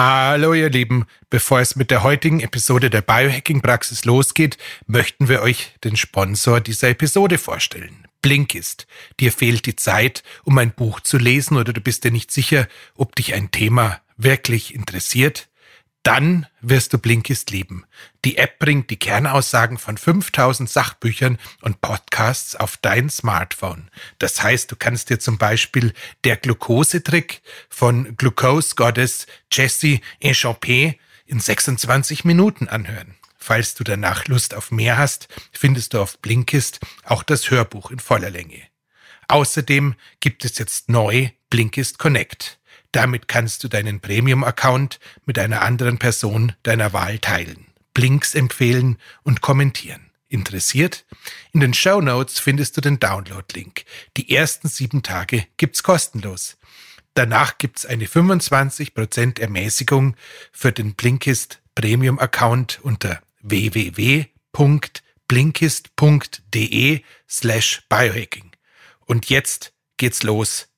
Hallo ihr Lieben, bevor es mit der heutigen Episode der Biohacking-Praxis losgeht, möchten wir euch den Sponsor dieser Episode vorstellen. Blinkist. Dir fehlt die Zeit, um ein Buch zu lesen oder du bist dir nicht sicher, ob dich ein Thema wirklich interessiert? Dann wirst du Blinkist lieben. Die App bringt die Kernaussagen von 5000 Sachbüchern und Podcasts auf dein Smartphone. Das heißt, du kannst dir zum Beispiel der Glukosetrick von Glucose Goddess Jessie Echampé in 26 Minuten anhören. Falls du danach Lust auf mehr hast, findest du auf Blinkist auch das Hörbuch in voller Länge. Außerdem gibt es jetzt neu Blinkist Connect. Damit kannst du deinen Premium-Account mit einer anderen Person deiner Wahl teilen, Blinks empfehlen und kommentieren. Interessiert? In den Show Notes findest du den Download-Link. Die ersten sieben Tage gibt's kostenlos. Danach gibt's eine 25% Ermäßigung für den Blinkist Premium-Account unter www.blinkist.de slash biohacking. Und jetzt geht's los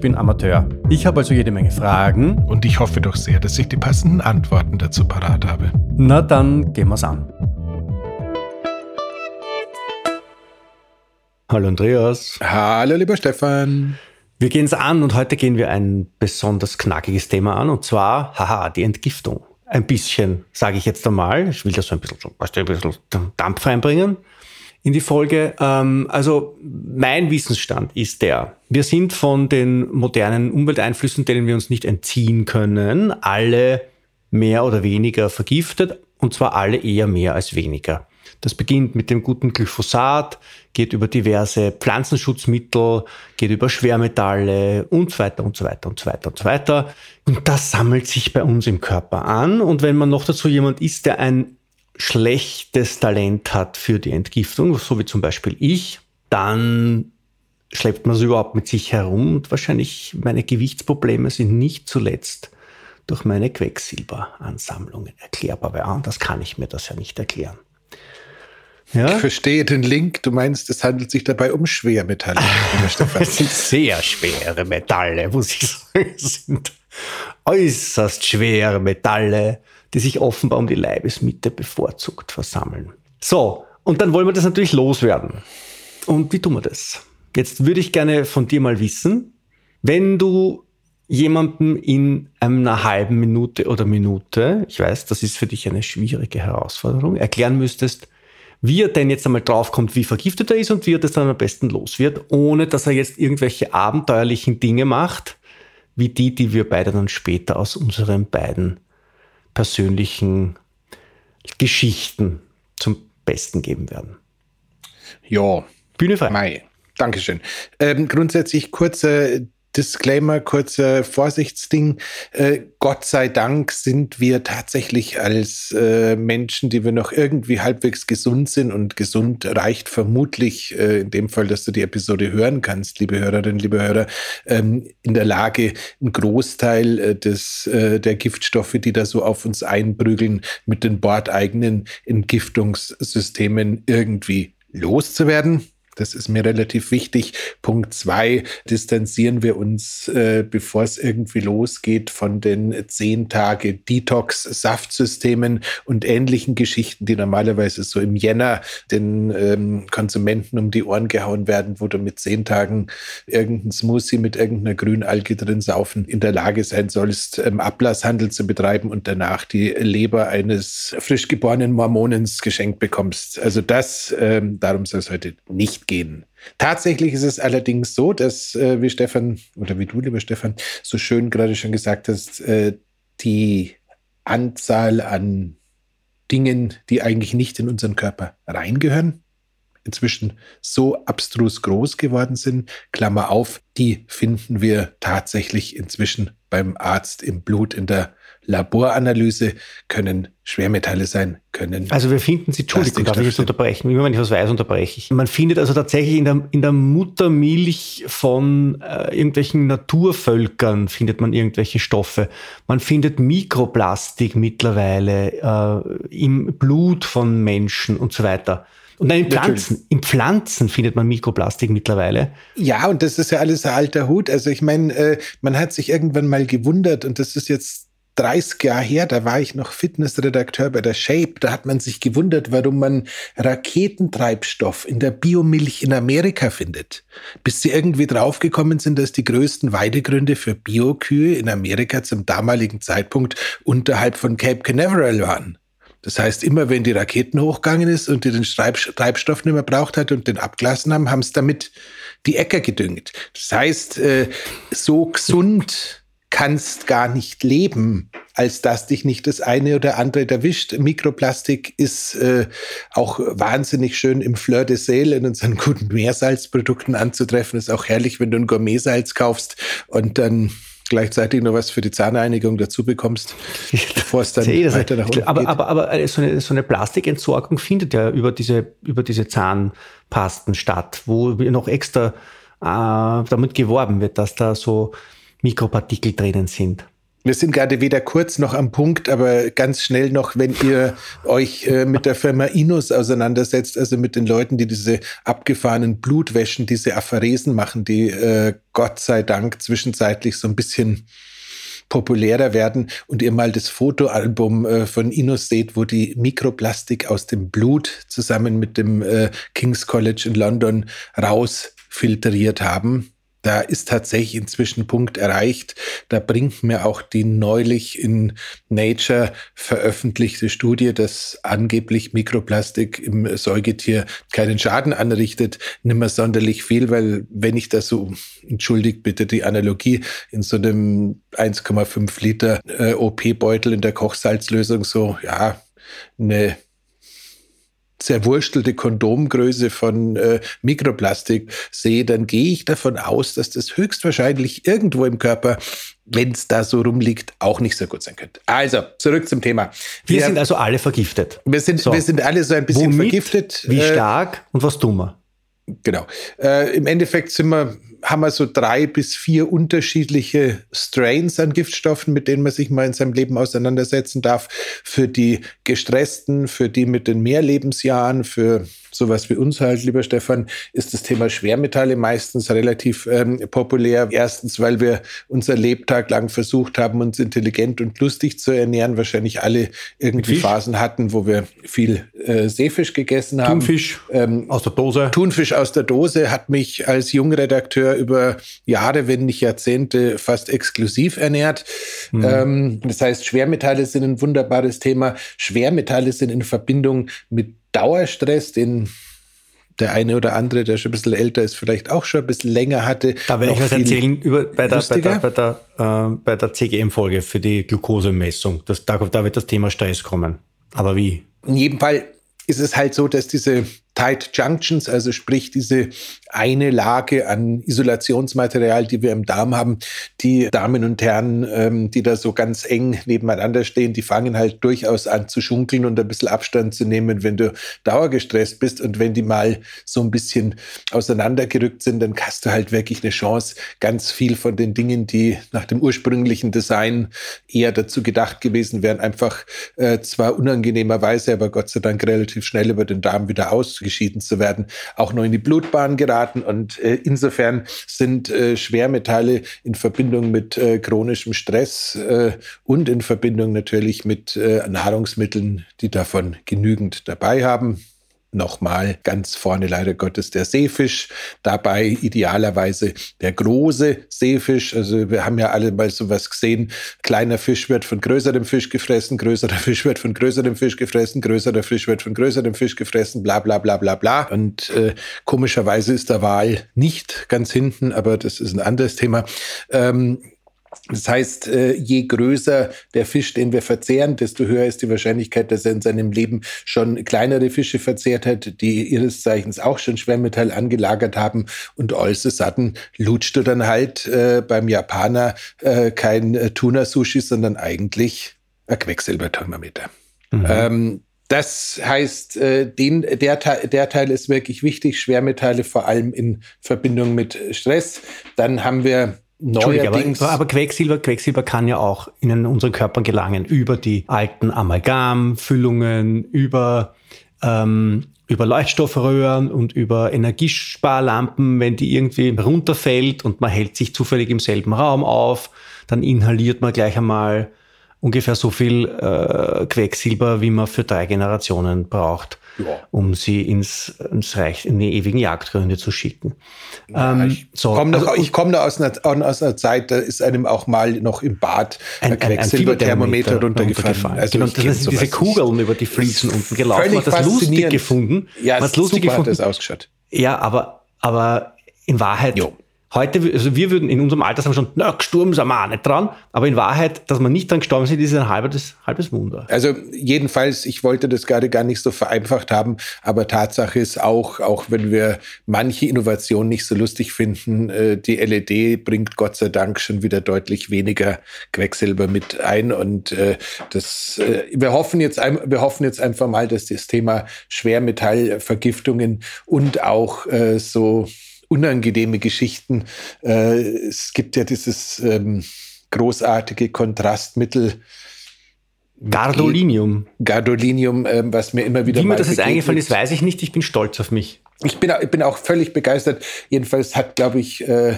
bin Amateur. Ich habe also jede Menge Fragen. Und ich hoffe doch sehr, dass ich die passenden Antworten dazu parat habe. Na dann gehen wir's an. Hallo Andreas. Hallo lieber Stefan. Wir gehen es an und heute gehen wir ein besonders knackiges Thema an und zwar, haha, die Entgiftung. Ein bisschen, sage ich jetzt einmal. Ich will da so ein bisschen, ein bisschen Dampf reinbringen in die Folge. Ähm, also mein Wissensstand ist der, wir sind von den modernen Umwelteinflüssen, denen wir uns nicht entziehen können, alle mehr oder weniger vergiftet und zwar alle eher mehr als weniger. Das beginnt mit dem guten Glyphosat, geht über diverse Pflanzenschutzmittel, geht über Schwermetalle und so weiter und so weiter und so weiter und so weiter. Und das sammelt sich bei uns im Körper an. Und wenn man noch dazu jemand ist, der ein schlechtes Talent hat für die Entgiftung, so wie zum Beispiel ich, dann schleppt man es überhaupt mit sich herum und wahrscheinlich meine Gewichtsprobleme sind nicht zuletzt durch meine Quecksilberansammlungen erklärbar, weil anders kann ich mir das ja nicht erklären. Ja? Ich verstehe den Link. Du meinst, es handelt sich dabei um Schwermetalle. es sind sehr schwere Metalle, muss ich sagen. Es sind äußerst schwere Metalle, die sich offenbar um die Leibesmitte bevorzugt versammeln. So, und dann wollen wir das natürlich loswerden. Und wie tun wir das? Jetzt würde ich gerne von dir mal wissen, wenn du jemandem in einer halben Minute oder Minute, ich weiß, das ist für dich eine schwierige Herausforderung, erklären müsstest, wie er denn jetzt einmal draufkommt, wie vergiftet er ist und wie er das dann am besten los wird, ohne dass er jetzt irgendwelche abenteuerlichen Dinge macht, wie die, die wir beide dann später aus unseren beiden persönlichen Geschichten zum Besten geben werden. Ja. Bühne frei. Mai. Dankeschön. Ähm, grundsätzlich kurze Disclaimer, kurzer Vorsichtsding. Äh, Gott sei Dank sind wir tatsächlich als äh, Menschen, die wir noch irgendwie halbwegs gesund sind und gesund reicht vermutlich äh, in dem Fall, dass du die Episode hören kannst, liebe Hörerinnen, liebe Hörer, ähm, in der Lage, einen Großteil äh, des, äh, der Giftstoffe, die da so auf uns einprügeln, mit den bordeigenen Entgiftungssystemen irgendwie loszuwerden. Das ist mir relativ wichtig. Punkt zwei, distanzieren wir uns, äh, bevor es irgendwie losgeht, von den zehn Tage Detox-Saftsystemen und ähnlichen Geschichten, die normalerweise so im Jänner den ähm, Konsumenten um die Ohren gehauen werden, wo du mit zehn Tagen irgendein Smoothie mit irgendeiner Grünalge drin saufen in der Lage sein sollst, ähm, Ablasshandel zu betreiben und danach die Leber eines frisch geborenen Mormonens geschenkt bekommst. Also das, ähm, darum soll es heute nicht gehen. Tatsächlich ist es allerdings so, dass, äh, wie Stefan oder wie du, lieber Stefan, so schön gerade schon gesagt hast, äh, die Anzahl an Dingen, die eigentlich nicht in unseren Körper reingehören, inzwischen so abstrus groß geworden sind. Klammer auf, die finden wir tatsächlich inzwischen beim Arzt im Blut in der Laboranalyse können Schwermetalle sein, können. Also wir finden sie, Entschuldigung, darf ich jetzt unterbrechen? Immer wenn ich was weiß, unterbreche ich. Man findet also tatsächlich in der, in der Muttermilch von äh, irgendwelchen Naturvölkern findet man irgendwelche Stoffe. Man findet Mikroplastik mittlerweile äh, im Blut von Menschen und so weiter. Und dann in Pflanzen. In Pflanzen findet man Mikroplastik mittlerweile. Ja, und das ist ja alles ein alter Hut. Also ich meine, äh, man hat sich irgendwann mal gewundert, und das ist jetzt 30 Jahre her, da war ich noch Fitnessredakteur bei der Shape, da hat man sich gewundert, warum man Raketentreibstoff in der Biomilch in Amerika findet. Bis sie irgendwie draufgekommen sind, dass die größten Weidegründe für Biokühe in Amerika zum damaligen Zeitpunkt unterhalb von Cape Canaveral waren. Das heißt, immer wenn die Raketen hochgegangen ist und die den Treibstoff nicht mehr braucht hat und den abgelassen haben, haben es damit die Äcker gedüngt. Das heißt, äh, so gesund kannst gar nicht leben, als dass dich nicht das eine oder andere erwischt. Mikroplastik ist äh, auch wahnsinnig schön im Fleur de Sel in unseren guten Meersalzprodukten anzutreffen. Ist auch herrlich, wenn du ein Gourmetsalz kaufst und dann gleichzeitig noch was für die Zahnreinigung dazu bekommst, bevor es dann weiter nach unten aber, geht. Aber, aber, aber so, eine, so eine Plastikentsorgung findet ja über diese, über diese Zahnpasten statt, wo noch extra äh, damit geworben wird, dass da so Mikropartikel drinnen sind. Wir sind gerade weder kurz noch am Punkt, aber ganz schnell noch, wenn ihr euch äh, mit der Firma Inus auseinandersetzt, also mit den Leuten, die diese abgefahrenen Blutwäschen, diese Apharesen machen, die äh, Gott sei Dank zwischenzeitlich so ein bisschen populärer werden und ihr mal das Fotoalbum äh, von Inus seht, wo die Mikroplastik aus dem Blut zusammen mit dem äh, King's College in London rausfiltriert haben da ist tatsächlich inzwischen Punkt erreicht. Da bringt mir auch die neulich in Nature veröffentlichte Studie, dass angeblich Mikroplastik im Säugetier keinen Schaden anrichtet, nimmer sonderlich viel, weil wenn ich das so, entschuldigt bitte die Analogie, in so einem 1,5 Liter äh, OP-Beutel in der Kochsalzlösung so, ja, eine zerwurstelte Kondomgröße von äh, Mikroplastik sehe, dann gehe ich davon aus, dass das höchstwahrscheinlich irgendwo im Körper, wenn es da so rumliegt, auch nicht so gut sein könnte. Also, zurück zum Thema. Wir, wir sind also alle vergiftet. Wir sind, so. wir sind alle so ein bisschen Womit, vergiftet. Wie äh, stark und was tun wir? Genau. Äh, Im Endeffekt sind wir haben wir so drei bis vier unterschiedliche Strains an Giftstoffen, mit denen man sich mal in seinem Leben auseinandersetzen darf. Für die Gestressten, für die mit den Mehrlebensjahren, für sowas wie uns halt, lieber Stefan, ist das Thema Schwermetalle meistens relativ ähm, populär. Erstens, weil wir unser Lebtag lang versucht haben, uns intelligent und lustig zu ernähren. Wahrscheinlich alle irgendwie Phasen hatten, wo wir viel äh, Seefisch gegessen haben. Thunfisch ähm, aus der Dose. Thunfisch aus der Dose hat mich als Jungredakteur über Jahre, wenn nicht Jahrzehnte, fast exklusiv ernährt. Mhm. Ähm, das heißt, Schwermetalle sind ein wunderbares Thema. Schwermetalle sind in Verbindung mit Dauerstress, den der eine oder andere, der schon ein bisschen älter ist, vielleicht auch schon ein bisschen länger hatte. Da werde ich was erzählen über, bei, der, bei, der, bei, der, äh, bei der CGM-Folge für die Glukosemessung. Das, da, da wird das Thema Stress kommen. Aber wie? In jedem Fall ist es halt so, dass diese Tight Junctions, also sprich diese eine Lage an Isolationsmaterial, die wir im Darm haben, die Damen und Herren, ähm, die da so ganz eng nebeneinander stehen, die fangen halt durchaus an zu schunkeln und ein bisschen Abstand zu nehmen, wenn du dauergestresst bist. Und wenn die mal so ein bisschen auseinandergerückt sind, dann hast du halt wirklich eine Chance, ganz viel von den Dingen, die nach dem ursprünglichen Design eher dazu gedacht gewesen wären, einfach äh, zwar unangenehmerweise, aber Gott sei Dank relativ schnell über den Darm wieder aus ausgeschieden zu werden, auch noch in die Blutbahn geraten. Und äh, insofern sind äh, Schwermetalle in Verbindung mit äh, chronischem Stress äh, und in Verbindung natürlich mit äh, Nahrungsmitteln, die davon genügend dabei haben, nochmal ganz vorne leider Gottes der Seefisch, dabei idealerweise der große Seefisch. Also wir haben ja alle mal sowas gesehen, kleiner Fisch wird von größerem Fisch gefressen, größerer Fisch wird von größerem Fisch gefressen, größerer Fisch wird von größerem Fisch gefressen, bla bla bla bla bla. Und äh, komischerweise ist der Wal nicht ganz hinten, aber das ist ein anderes Thema. Ähm, das heißt, äh, je größer der Fisch, den wir verzehren, desto höher ist die Wahrscheinlichkeit, dass er in seinem Leben schon kleinere Fische verzehrt hat, die ihres Zeichens auch schon Schwermetall angelagert haben. Und all of a sudden lutscht du dann halt äh, beim Japaner äh, kein äh, Tuna-Sushi, sondern eigentlich ein Quecksilberthermometer. Mhm. Ähm, das heißt, äh, den, der, der Teil ist wirklich wichtig, Schwermetalle vor allem in Verbindung mit Stress. Dann haben wir Neuerdings. Aber, aber Quecksilber, Quecksilber kann ja auch in unseren Körper gelangen über die alten Amalgamfüllungen, über, ähm, über Leuchtstoffröhren und über Energiesparlampen, wenn die irgendwie runterfällt und man hält sich zufällig im selben Raum auf, dann inhaliert man gleich einmal ungefähr so viel äh, Quecksilber, wie man für drei Generationen braucht ja. um sie ins, ins Reich, in die ewigen Jagdgründe zu schicken. Ja, ähm, ich so, komme also, komm da aus einer, aus einer Zeit, da ist einem auch mal noch im Bad ein, ein Quecksilberthermometer runtergefallen. runtergefallen. Also genau, das sind diese Kugeln über die Fliesen unten gelaufen. Man hat das lustig gefunden. Ja, man lustig super gefunden. hat das ausgeschaut. Ja, aber, aber in Wahrheit jo. Heute, also wir würden in unserem Alter sagen schon, na, gestorben sind wir auch nicht dran. Aber in Wahrheit, dass wir nicht dran gestorben sind, ist ein halbes, halbes Wunder. Also jedenfalls, ich wollte das gerade gar nicht so vereinfacht haben, aber Tatsache ist auch, auch wenn wir manche Innovationen nicht so lustig finden, äh, die LED bringt Gott sei Dank schon wieder deutlich weniger Quecksilber mit ein. Und äh, das, äh, wir hoffen jetzt, wir hoffen jetzt einfach mal, dass das Thema Schwermetallvergiftungen und auch so unangenehme Geschichten. Äh, es gibt ja dieses ähm, großartige Kontrastmittel. Gardolinium. Gardolinium, ähm, was mir immer wieder. Wie mir das jetzt eingefallen ist, weiß ich nicht. Ich bin stolz auf mich. Ich bin, ich bin auch völlig begeistert. Jedenfalls hat, glaube ich, äh,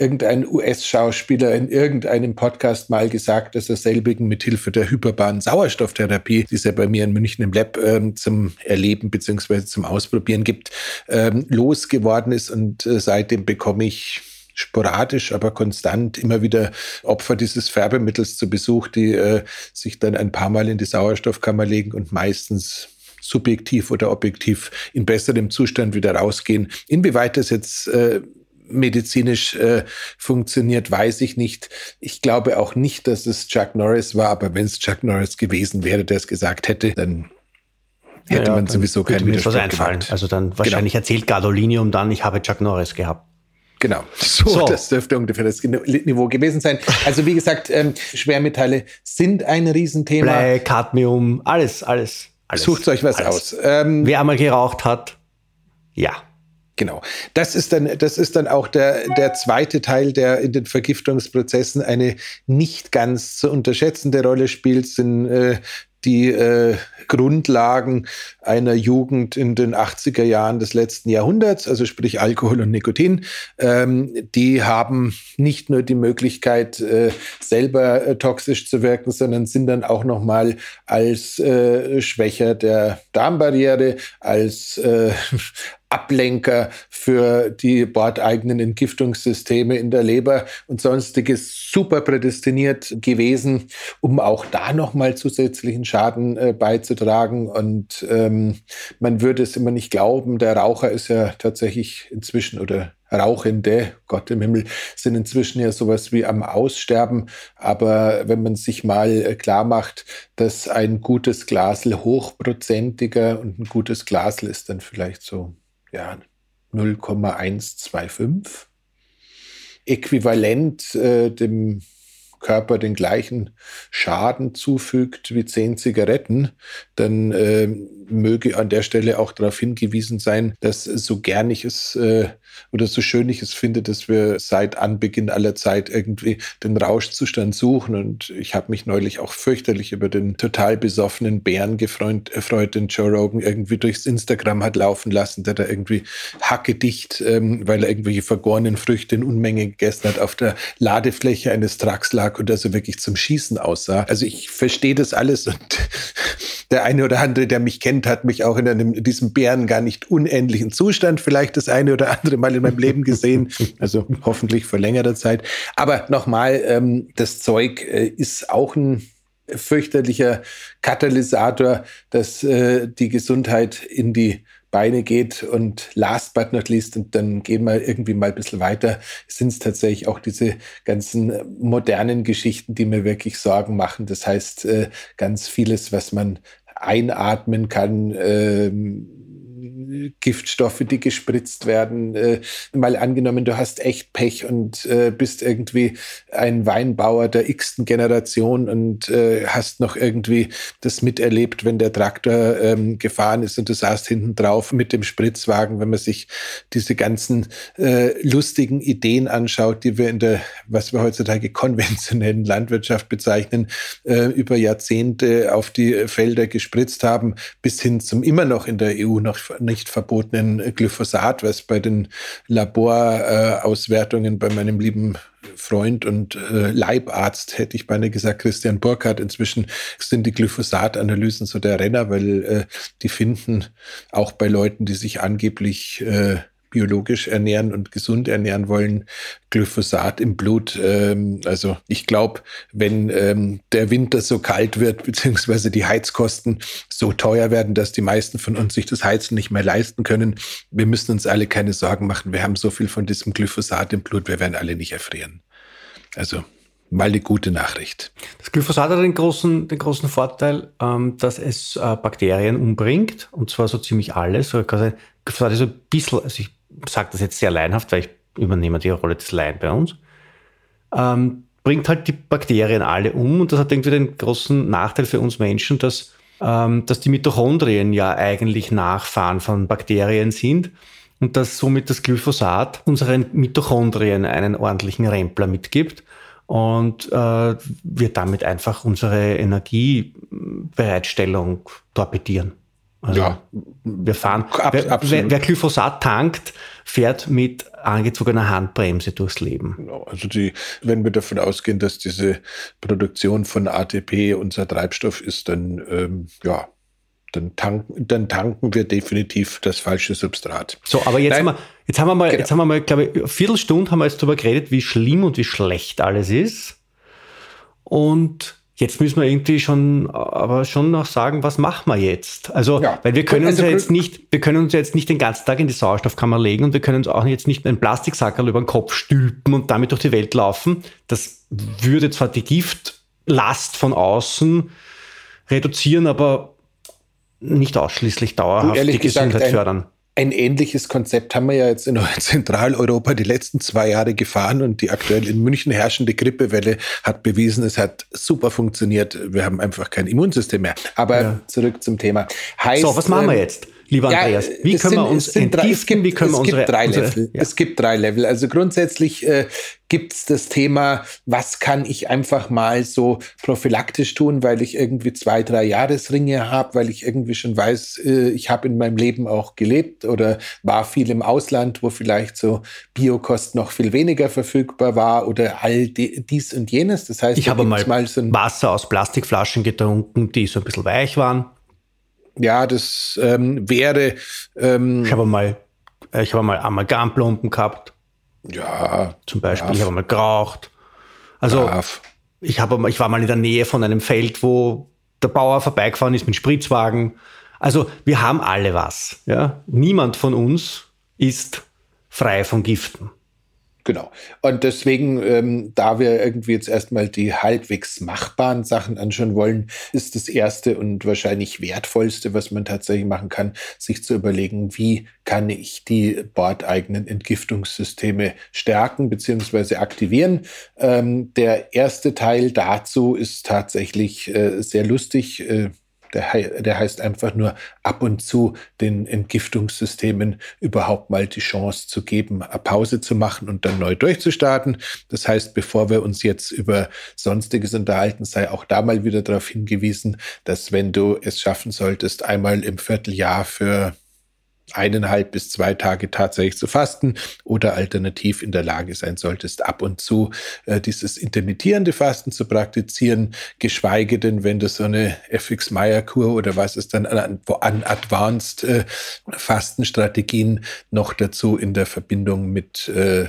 irgendein US-Schauspieler in irgendeinem Podcast mal gesagt, dass er selbigen mit Hilfe der hyperbaren Sauerstofftherapie, die es ja bei mir in München im Lab ähm, zum Erleben bzw. zum Ausprobieren gibt, ähm, losgeworden ist. Und äh, seitdem bekomme ich sporadisch, aber konstant immer wieder Opfer dieses Färbemittels zu Besuch, die äh, sich dann ein paar Mal in die Sauerstoffkammer legen und meistens subjektiv oder objektiv in besserem Zustand wieder rausgehen. Inwieweit das jetzt äh, medizinisch äh, funktioniert, weiß ich nicht. Ich glaube auch nicht, dass es Chuck Norris war, aber wenn es Chuck Norris gewesen wäre, der es gesagt hätte, dann hätte ja, man sowieso keinen Widerspruch was einfallen. Gemacht. Also dann wahrscheinlich genau. erzählt Gadolinium dann, ich habe Chuck Norris gehabt. Genau, so, so, das dürfte ungefähr das Niveau gewesen sein. Also wie gesagt, ähm, Schwermetalle sind ein Riesenthema. Blei, Cadmium, alles, alles. alles Sucht euch was alles. aus. Ähm, Wer einmal geraucht hat, ja. Genau. Das ist dann, das ist dann auch der, der zweite Teil, der in den Vergiftungsprozessen eine nicht ganz zu unterschätzende Rolle spielt, sind äh, die äh, Grundlagen einer Jugend in den 80er Jahren des letzten Jahrhunderts, also sprich Alkohol und Nikotin, ähm, die haben nicht nur die Möglichkeit, äh, selber äh, toxisch zu wirken, sondern sind dann auch nochmal als äh, Schwächer der Darmbarriere, als äh, Ablenker für die bordeigenen Entgiftungssysteme in der Leber und sonstiges super prädestiniert gewesen, um auch da nochmal zusätzlichen Schaden äh, beizutragen. Und ähm, man würde es immer nicht glauben, der Raucher ist ja tatsächlich inzwischen oder Rauchende, Gott im Himmel, sind inzwischen ja sowas wie am Aussterben. Aber wenn man sich mal äh, klar macht, dass ein gutes Glasel hochprozentiger und ein gutes Glasel ist dann vielleicht so ja, 0,125. Äquivalent äh, dem Körper den gleichen Schaden zufügt wie zehn Zigaretten, dann äh, möge an der Stelle auch darauf hingewiesen sein, dass so gern ich es äh, oder so schön ich es finde, dass wir seit Anbeginn aller Zeit irgendwie den Rauschzustand suchen. Und ich habe mich neulich auch fürchterlich über den total besoffenen Bären gefreut, erfreut, den Joe Rogan irgendwie durchs Instagram hat laufen lassen, der da irgendwie hackedicht, ähm, weil er irgendwelche vergorenen Früchte in Unmenge gegessen hat, auf der Ladefläche eines Trucks lag und also wirklich zum Schießen aussah. Also ich verstehe das alles und der eine oder andere, der mich kennt, hat mich auch in einem, diesem Bären gar nicht unendlichen Zustand vielleicht das eine oder andere Mal in meinem Leben gesehen. Also hoffentlich vor längerer Zeit. Aber nochmal, ähm, das Zeug äh, ist auch ein fürchterlicher Katalysator, dass äh, die Gesundheit in die Beine geht und last but not least, und dann gehen wir irgendwie mal ein bisschen weiter, sind es tatsächlich auch diese ganzen modernen Geschichten, die mir wirklich Sorgen machen. Das heißt, äh, ganz vieles, was man einatmen kann, ähm, Giftstoffe, die gespritzt werden. Äh, mal angenommen, du hast echt Pech und äh, bist irgendwie ein Weinbauer der x-ten Generation und äh, hast noch irgendwie das miterlebt, wenn der Traktor ähm, gefahren ist und du saßt hinten drauf mit dem Spritzwagen, wenn man sich diese ganzen äh, lustigen Ideen anschaut, die wir in der, was wir heutzutage konventionellen Landwirtschaft bezeichnen, äh, über Jahrzehnte auf die Felder gespritzt haben, bis hin zum immer noch in der EU noch nicht verbotenen Glyphosat, was bei den Laborauswertungen bei meinem lieben Freund und äh, Leibarzt, hätte ich beinahe gesagt, Christian Burkhardt. Inzwischen sind die Glyphosat-Analysen so der Renner, weil äh, die finden auch bei Leuten, die sich angeblich äh, biologisch ernähren und gesund ernähren wollen, Glyphosat im Blut. Ähm, also ich glaube, wenn ähm, der Winter so kalt wird, beziehungsweise die Heizkosten so teuer werden, dass die meisten von uns sich das Heizen nicht mehr leisten können, wir müssen uns alle keine Sorgen machen. Wir haben so viel von diesem Glyphosat im Blut, wir werden alle nicht erfrieren. Also mal eine gute Nachricht. Das Glyphosat hat den großen, den großen Vorteil, ähm, dass es äh, Bakterien umbringt, und zwar so ziemlich alles. Glyphosat ist ein bisschen, also ich sage das jetzt sehr leinhaft, weil ich übernehme die Rolle des Laien bei uns, ähm, bringt halt die Bakterien alle um und das hat irgendwie den großen Nachteil für uns Menschen, dass, ähm, dass die Mitochondrien ja eigentlich Nachfahren von Bakterien sind und dass somit das Glyphosat unseren Mitochondrien einen ordentlichen Rempler mitgibt und äh, wir damit einfach unsere Energiebereitstellung torpedieren. Also ja. wir fahren, Ab, wer, wer, wer, Glyphosat tankt, fährt mit angezogener Handbremse durchs Leben. Genau. Also die, wenn wir davon ausgehen, dass diese Produktion von ATP unser Treibstoff ist, dann ähm, ja, dann tanken, dann tanken wir definitiv das falsche Substrat. So, aber jetzt, haben wir, jetzt haben wir mal, genau. jetzt haben wir mal, glaube ich, eine Viertelstunde haben wir jetzt darüber geredet, wie schlimm und wie schlecht alles ist. Und Jetzt müssen wir irgendwie schon, aber schon noch sagen, was machen wir jetzt? Also, ja. weil wir können uns also, ja jetzt nicht, wir können uns jetzt nicht den ganzen Tag in die Sauerstoffkammer legen und wir können uns auch jetzt nicht einen Plastiksackerl über den Kopf stülpen und damit durch die Welt laufen. Das würde zwar die Giftlast von außen reduzieren, aber nicht ausschließlich dauerhaft die Gesundheit gesagt, fördern ein ähnliches Konzept haben wir ja jetzt in Zentraleuropa die letzten zwei Jahre gefahren und die aktuell in München herrschende Grippewelle hat bewiesen, es hat super funktioniert. Wir haben einfach kein Immunsystem mehr. Aber ja. zurück zum Thema. Heißt, so, was machen wir ähm, jetzt? Lieber ja, Andreas, wie können sind, wir uns entgiften? Es gibt, wie können wir es unsere, gibt drei unsere, Level. Ja. Es gibt drei Level. Also grundsätzlich äh, gibt es das Thema, was kann ich einfach mal so prophylaktisch tun, weil ich irgendwie zwei, drei Jahresringe habe, weil ich irgendwie schon weiß, äh, ich habe in meinem Leben auch gelebt oder war viel im Ausland, wo vielleicht so Biokost noch viel weniger verfügbar war oder all die, dies und jenes. Das heißt, ich habe mal, mal so Wasser aus Plastikflaschen getrunken, die so ein bisschen weich waren ja, das ähm, wäre. Ähm, ich habe mal, äh, ich habe mal Amalgamplomben gehabt. Ja. Zum Beispiel, darf. ich habe mal geraucht. Also, darf. ich habe, ich war mal in der Nähe von einem Feld, wo der Bauer vorbeigefahren ist mit Spritzwagen. Also, wir haben alle was. Ja? Niemand von uns ist frei von Giften. Genau. Und deswegen, ähm, da wir irgendwie jetzt erstmal die halbwegs machbaren Sachen anschauen wollen, ist das erste und wahrscheinlich wertvollste, was man tatsächlich machen kann, sich zu überlegen, wie kann ich die bordeigenen Entgiftungssysteme stärken bzw. aktivieren. Ähm, der erste Teil dazu ist tatsächlich äh, sehr lustig. Äh, der, der heißt einfach nur ab und zu den Entgiftungssystemen überhaupt mal die Chance zu geben, eine Pause zu machen und dann neu durchzustarten. Das heißt, bevor wir uns jetzt über Sonstiges unterhalten, sei auch da mal wieder darauf hingewiesen, dass wenn du es schaffen solltest, einmal im Vierteljahr für eineinhalb bis zwei Tage tatsächlich zu fasten oder alternativ in der Lage sein solltest, ab und zu äh, dieses intermittierende Fasten zu praktizieren, geschweige denn, wenn du so eine FX-Meyer-Kur oder was es dann an, an Advanced äh, Fastenstrategien noch dazu in der Verbindung mit äh,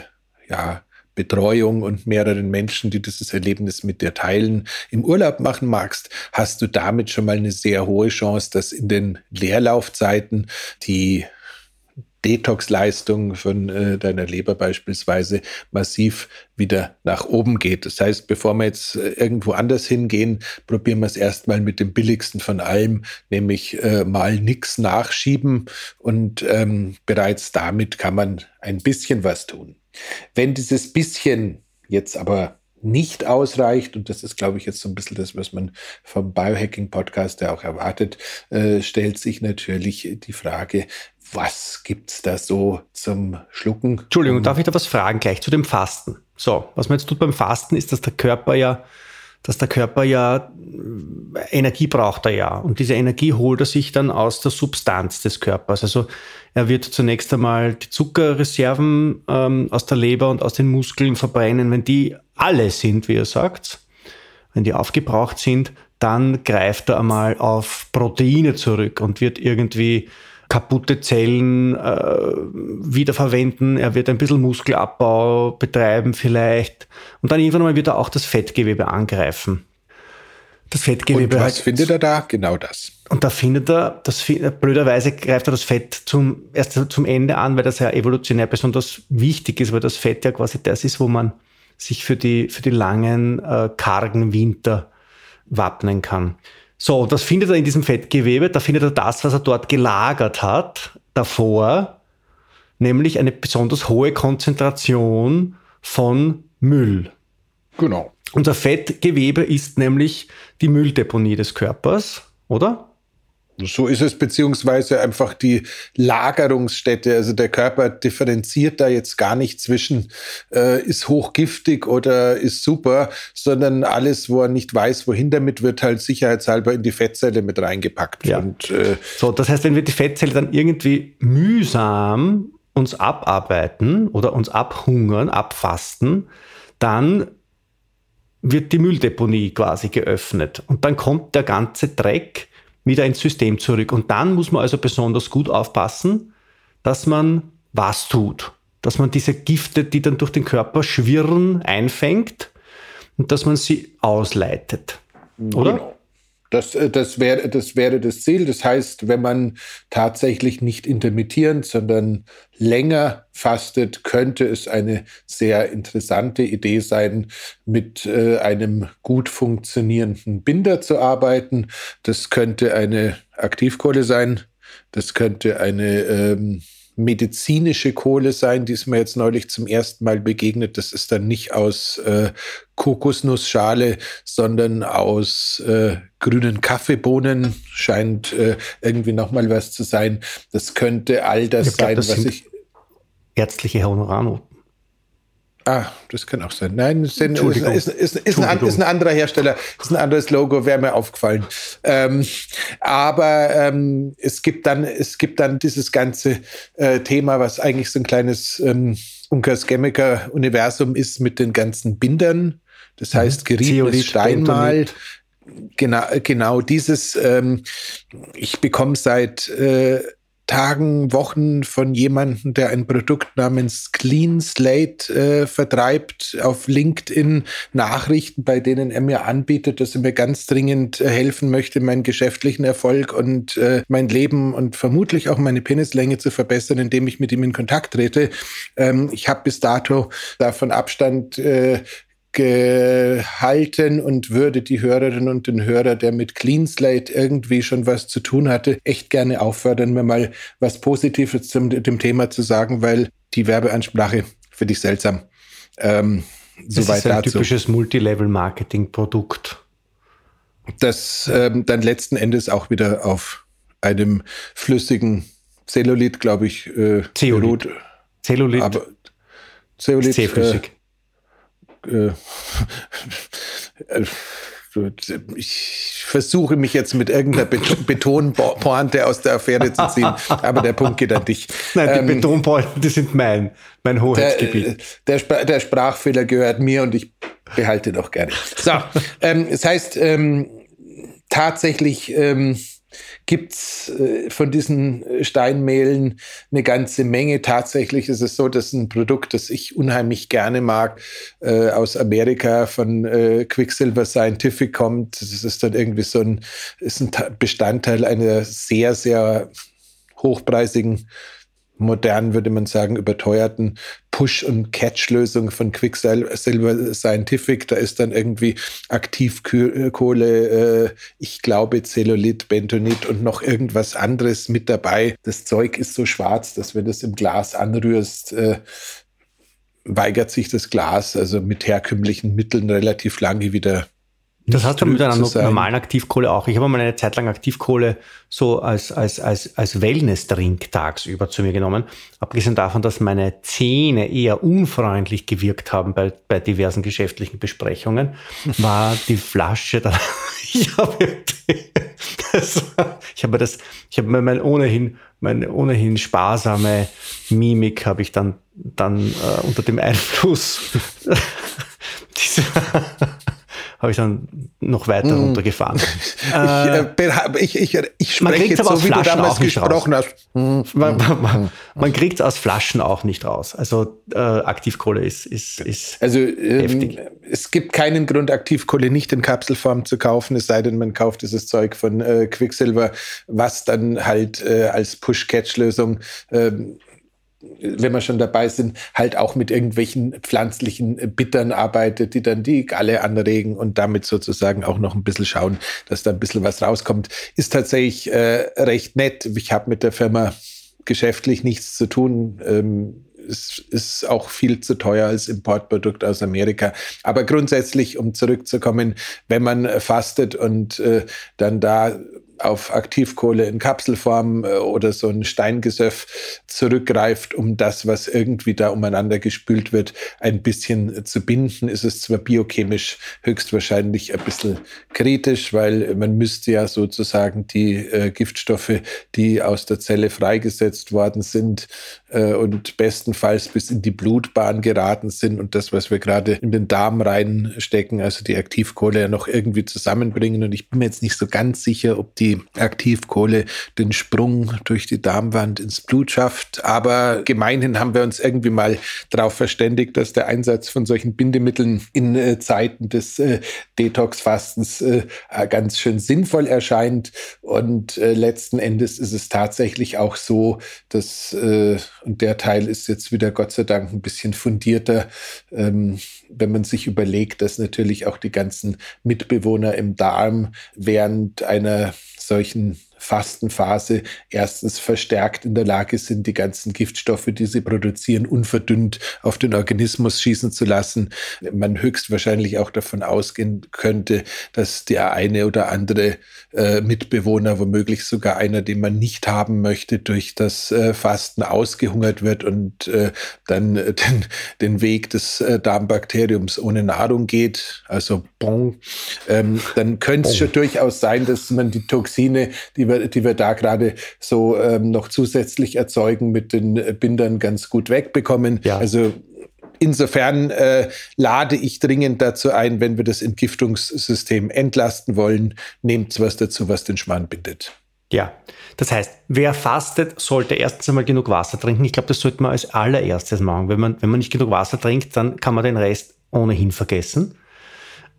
ja, Betreuung und mehreren Menschen, die dieses Erlebnis mit dir teilen, im Urlaub machen magst, hast du damit schon mal eine sehr hohe Chance, dass in den Leerlaufzeiten die Detox-Leistung von äh, deiner Leber beispielsweise massiv wieder nach oben geht. Das heißt, bevor wir jetzt äh, irgendwo anders hingehen, probieren wir es erstmal mit dem billigsten von allem, nämlich äh, mal nichts nachschieben und ähm, bereits damit kann man ein bisschen was tun. Wenn dieses bisschen jetzt aber nicht ausreicht, und das ist, glaube ich, jetzt so ein bisschen das, was man vom Biohacking-Podcast ja auch erwartet, äh, stellt sich natürlich die Frage, was gibt's da so zum Schlucken? Entschuldigung, darf ich da was fragen gleich zu dem Fasten? So, was man jetzt tut beim Fasten ist, dass der Körper ja, dass der Körper ja Energie braucht er ja. Und diese Energie holt er sich dann aus der Substanz des Körpers. Also er wird zunächst einmal die Zuckerreserven ähm, aus der Leber und aus den Muskeln verbrennen. Wenn die alle sind, wie er sagt, wenn die aufgebraucht sind, dann greift er einmal auf Proteine zurück und wird irgendwie kaputte Zellen äh, wiederverwenden, er wird ein bisschen Muskelabbau betreiben vielleicht und dann irgendwann mal wird er auch das Fettgewebe angreifen. Das Fettgewebe. Und was halt, findet er da? Genau das. Und da findet er, das, blöderweise greift er das Fett zum, erst zum Ende an, weil das ja evolutionär besonders wichtig ist, weil das Fett ja quasi das ist, wo man sich für die, für die langen, äh, kargen Winter wappnen kann. So, das findet er in diesem Fettgewebe, da findet er das, was er dort gelagert hat, davor, nämlich eine besonders hohe Konzentration von Müll. Genau. Unser Fettgewebe ist nämlich die Mülldeponie des Körpers, oder? So ist es, beziehungsweise einfach die Lagerungsstätte. Also der Körper differenziert da jetzt gar nicht zwischen, äh, ist hochgiftig oder ist super, sondern alles, wo er nicht weiß, wohin damit, wird halt sicherheitshalber in die Fettzelle mit reingepackt. Ja. Und, äh, so, das heißt, wenn wir die Fettzelle dann irgendwie mühsam uns abarbeiten oder uns abhungern, abfasten, dann wird die Mülldeponie quasi geöffnet. Und dann kommt der ganze Dreck wieder ins System zurück. Und dann muss man also besonders gut aufpassen, dass man was tut. Dass man diese Gifte, die dann durch den Körper schwirren, einfängt und dass man sie ausleitet. Oder? Genau. Das, äh, das, wäre, das wäre das Ziel. Das heißt, wenn man tatsächlich nicht intermittierend, sondern länger fastet, könnte es eine sehr interessante Idee sein, mit äh, einem gut funktionierenden Binder zu arbeiten. Das könnte eine Aktivkohle sein. Das könnte eine ähm, medizinische Kohle sein, die ist mir jetzt neulich zum ersten Mal begegnet. Das ist dann nicht aus äh, Kokosnussschale, sondern aus äh, grünen Kaffeebohnen. Scheint äh, irgendwie nochmal was zu sein. Das könnte all das ich glaub, sein, das was ich. Ärztliche Honorarnoten. Ah, das kann auch sein. Nein, ist, ist, ist, ist, ein, ist ein anderer Hersteller, ist ein anderes Logo, wäre mir aufgefallen. Ähm, aber ähm, es gibt dann, es gibt dann dieses ganze äh, Thema, was eigentlich so ein kleines ähm, Unkers Gemmiker Universum ist mit den ganzen Bindern. Das mhm. heißt, geriebenes Steinmal. Genau, genau dieses. Ähm, ich bekomme seit äh, Tagen, Wochen von jemandem, der ein Produkt namens Clean Slate äh, vertreibt, auf LinkedIn Nachrichten, bei denen er mir anbietet, dass er mir ganz dringend äh, helfen möchte, meinen geschäftlichen Erfolg und äh, mein Leben und vermutlich auch meine Penislänge zu verbessern, indem ich mit ihm in Kontakt trete. Ähm, ich habe bis dato davon Abstand äh, gehalten und würde die Hörerinnen und den Hörer, der mit Clean Slate irgendwie schon was zu tun hatte, echt gerne auffordern, mir mal was Positives zum dem Thema zu sagen, weil die Werbeansprache finde ich seltsam. Ähm, das ist ein dazu. typisches Multilevel-Marketing-Produkt. Das ähm, dann letzten Endes auch wieder auf einem flüssigen Zellulit, glaube ich, äh, Zeolit. Zellulit. Aber Zeolit. Zähflüssig. Äh, äh, ich versuche mich jetzt mit irgendeiner Betonpointe aus der Affäre zu ziehen, aber der Punkt geht an dich. Nein, die ähm, Betonpointen, die sind mein, mein Hoheitsgebiet. Der, der, der, Sprachfehler gehört mir und ich behalte doch gerne. So, ähm, das heißt, ähm, tatsächlich ähm, gibt's äh, von diesen Steinmehlen eine ganze Menge. Tatsächlich ist es so, dass ein Produkt, das ich unheimlich gerne mag, äh, aus Amerika von äh, Quicksilver Scientific kommt. Das ist dann irgendwie so ein, ist ein Bestandteil einer sehr, sehr hochpreisigen modern, würde man sagen, überteuerten Push- und Catch-Lösung von Quicksilver Scientific. Da ist dann irgendwie Aktivkohle, äh, ich glaube Zellulit, Bentonit und noch irgendwas anderes mit dabei. Das Zeug ist so schwarz, dass wenn du es im Glas anrührst, äh, weigert sich das Glas also mit herkömmlichen Mitteln relativ lange wieder das hast du mit einer normalen Aktivkohle auch. Ich habe mal eine Zeit lang Aktivkohle so als, als, als, als Wellness-Drink tagsüber zu mir genommen. Abgesehen davon, dass meine Zähne eher unfreundlich gewirkt haben bei, bei diversen geschäftlichen Besprechungen, war die Flasche dann, ich habe, das, ich habe das, ich habe mein ohnehin, meine ohnehin sparsame Mimik habe ich dann, dann äh, unter dem Einfluss dieser habe ich dann noch weiter mm. runtergefahren. Äh, ich, ich, ich, ich spreche jetzt so, wie Flaschen du damals gesprochen raus. hast. Mhm. Man, man, man kriegt es aus Flaschen auch nicht raus. Also äh, Aktivkohle ist, ist, ist also, ähm, es gibt keinen Grund, Aktivkohle nicht in Kapselform zu kaufen, es sei denn, man kauft dieses Zeug von äh, Quicksilver, was dann halt äh, als Push-Catch-Lösung ähm, wenn wir schon dabei sind, halt auch mit irgendwelchen pflanzlichen Bittern arbeitet, die dann die Galle anregen und damit sozusagen auch noch ein bisschen schauen, dass da ein bisschen was rauskommt. Ist tatsächlich äh, recht nett. Ich habe mit der Firma geschäftlich nichts zu tun. Ähm, es ist auch viel zu teuer als Importprodukt aus Amerika. Aber grundsätzlich, um zurückzukommen, wenn man fastet und äh, dann da auf Aktivkohle in Kapselform äh, oder so ein Steingesöff zurückgreift, um das, was irgendwie da umeinander gespült wird, ein bisschen zu binden, ist es zwar biochemisch höchstwahrscheinlich ein bisschen kritisch, weil man müsste ja sozusagen die äh, Giftstoffe, die aus der Zelle freigesetzt worden sind äh, und bestenfalls bis in die Blutbahn geraten sind und das, was wir gerade in den Darm reinstecken, also die Aktivkohle ja noch irgendwie zusammenbringen. Und ich bin mir jetzt nicht so ganz sicher, ob die Aktivkohle den Sprung durch die Darmwand ins Blut schafft. Aber gemeinhin haben wir uns irgendwie mal darauf verständigt, dass der Einsatz von solchen Bindemitteln in äh, Zeiten des äh, Detox-Fastens äh, ganz schön sinnvoll erscheint. Und äh, letzten Endes ist es tatsächlich auch so, dass, äh, und der Teil ist jetzt wieder Gott sei Dank ein bisschen fundierter, ähm, wenn man sich überlegt, dass natürlich auch die ganzen Mitbewohner im Darm während einer solchen Fastenphase erstens verstärkt in der Lage sind, die ganzen Giftstoffe, die sie produzieren, unverdünnt auf den Organismus schießen zu lassen. Man höchstwahrscheinlich auch davon ausgehen könnte, dass der eine oder andere äh, Mitbewohner, womöglich sogar einer, den man nicht haben möchte, durch das äh, Fasten ausgehungert wird und äh, dann äh, den, den Weg des äh, Darmbakteriums ohne Nahrung geht. Also bon, ähm, dann könnte es schon durchaus sein, dass man die Toxine, die wir, die wir da gerade so ähm, noch zusätzlich erzeugen, mit den Bindern ganz gut wegbekommen. Ja. Also Insofern äh, lade ich dringend dazu ein, wenn wir das Entgiftungssystem entlasten wollen, nehmt was dazu, was den Schmarrn bindet. Ja, das heißt, wer fastet, sollte erstens einmal genug Wasser trinken. Ich glaube, das sollte man als allererstes machen. Wenn man, wenn man nicht genug Wasser trinkt, dann kann man den Rest ohnehin vergessen.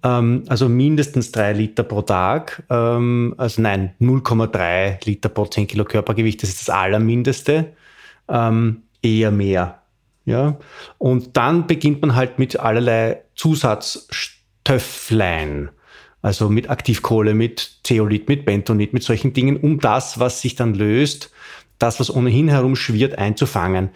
Ähm, also mindestens drei Liter pro Tag. Ähm, also nein, 0,3 Liter pro 10 Kilo Körpergewicht, das ist das Allermindeste. Ähm, eher mehr. Ja? Und dann beginnt man halt mit allerlei Zusatzstöfflein. Also mit Aktivkohle, mit Zeolit, mit Bentonit, mit solchen Dingen, um das, was sich dann löst, das, was ohnehin herumschwirrt, einzufangen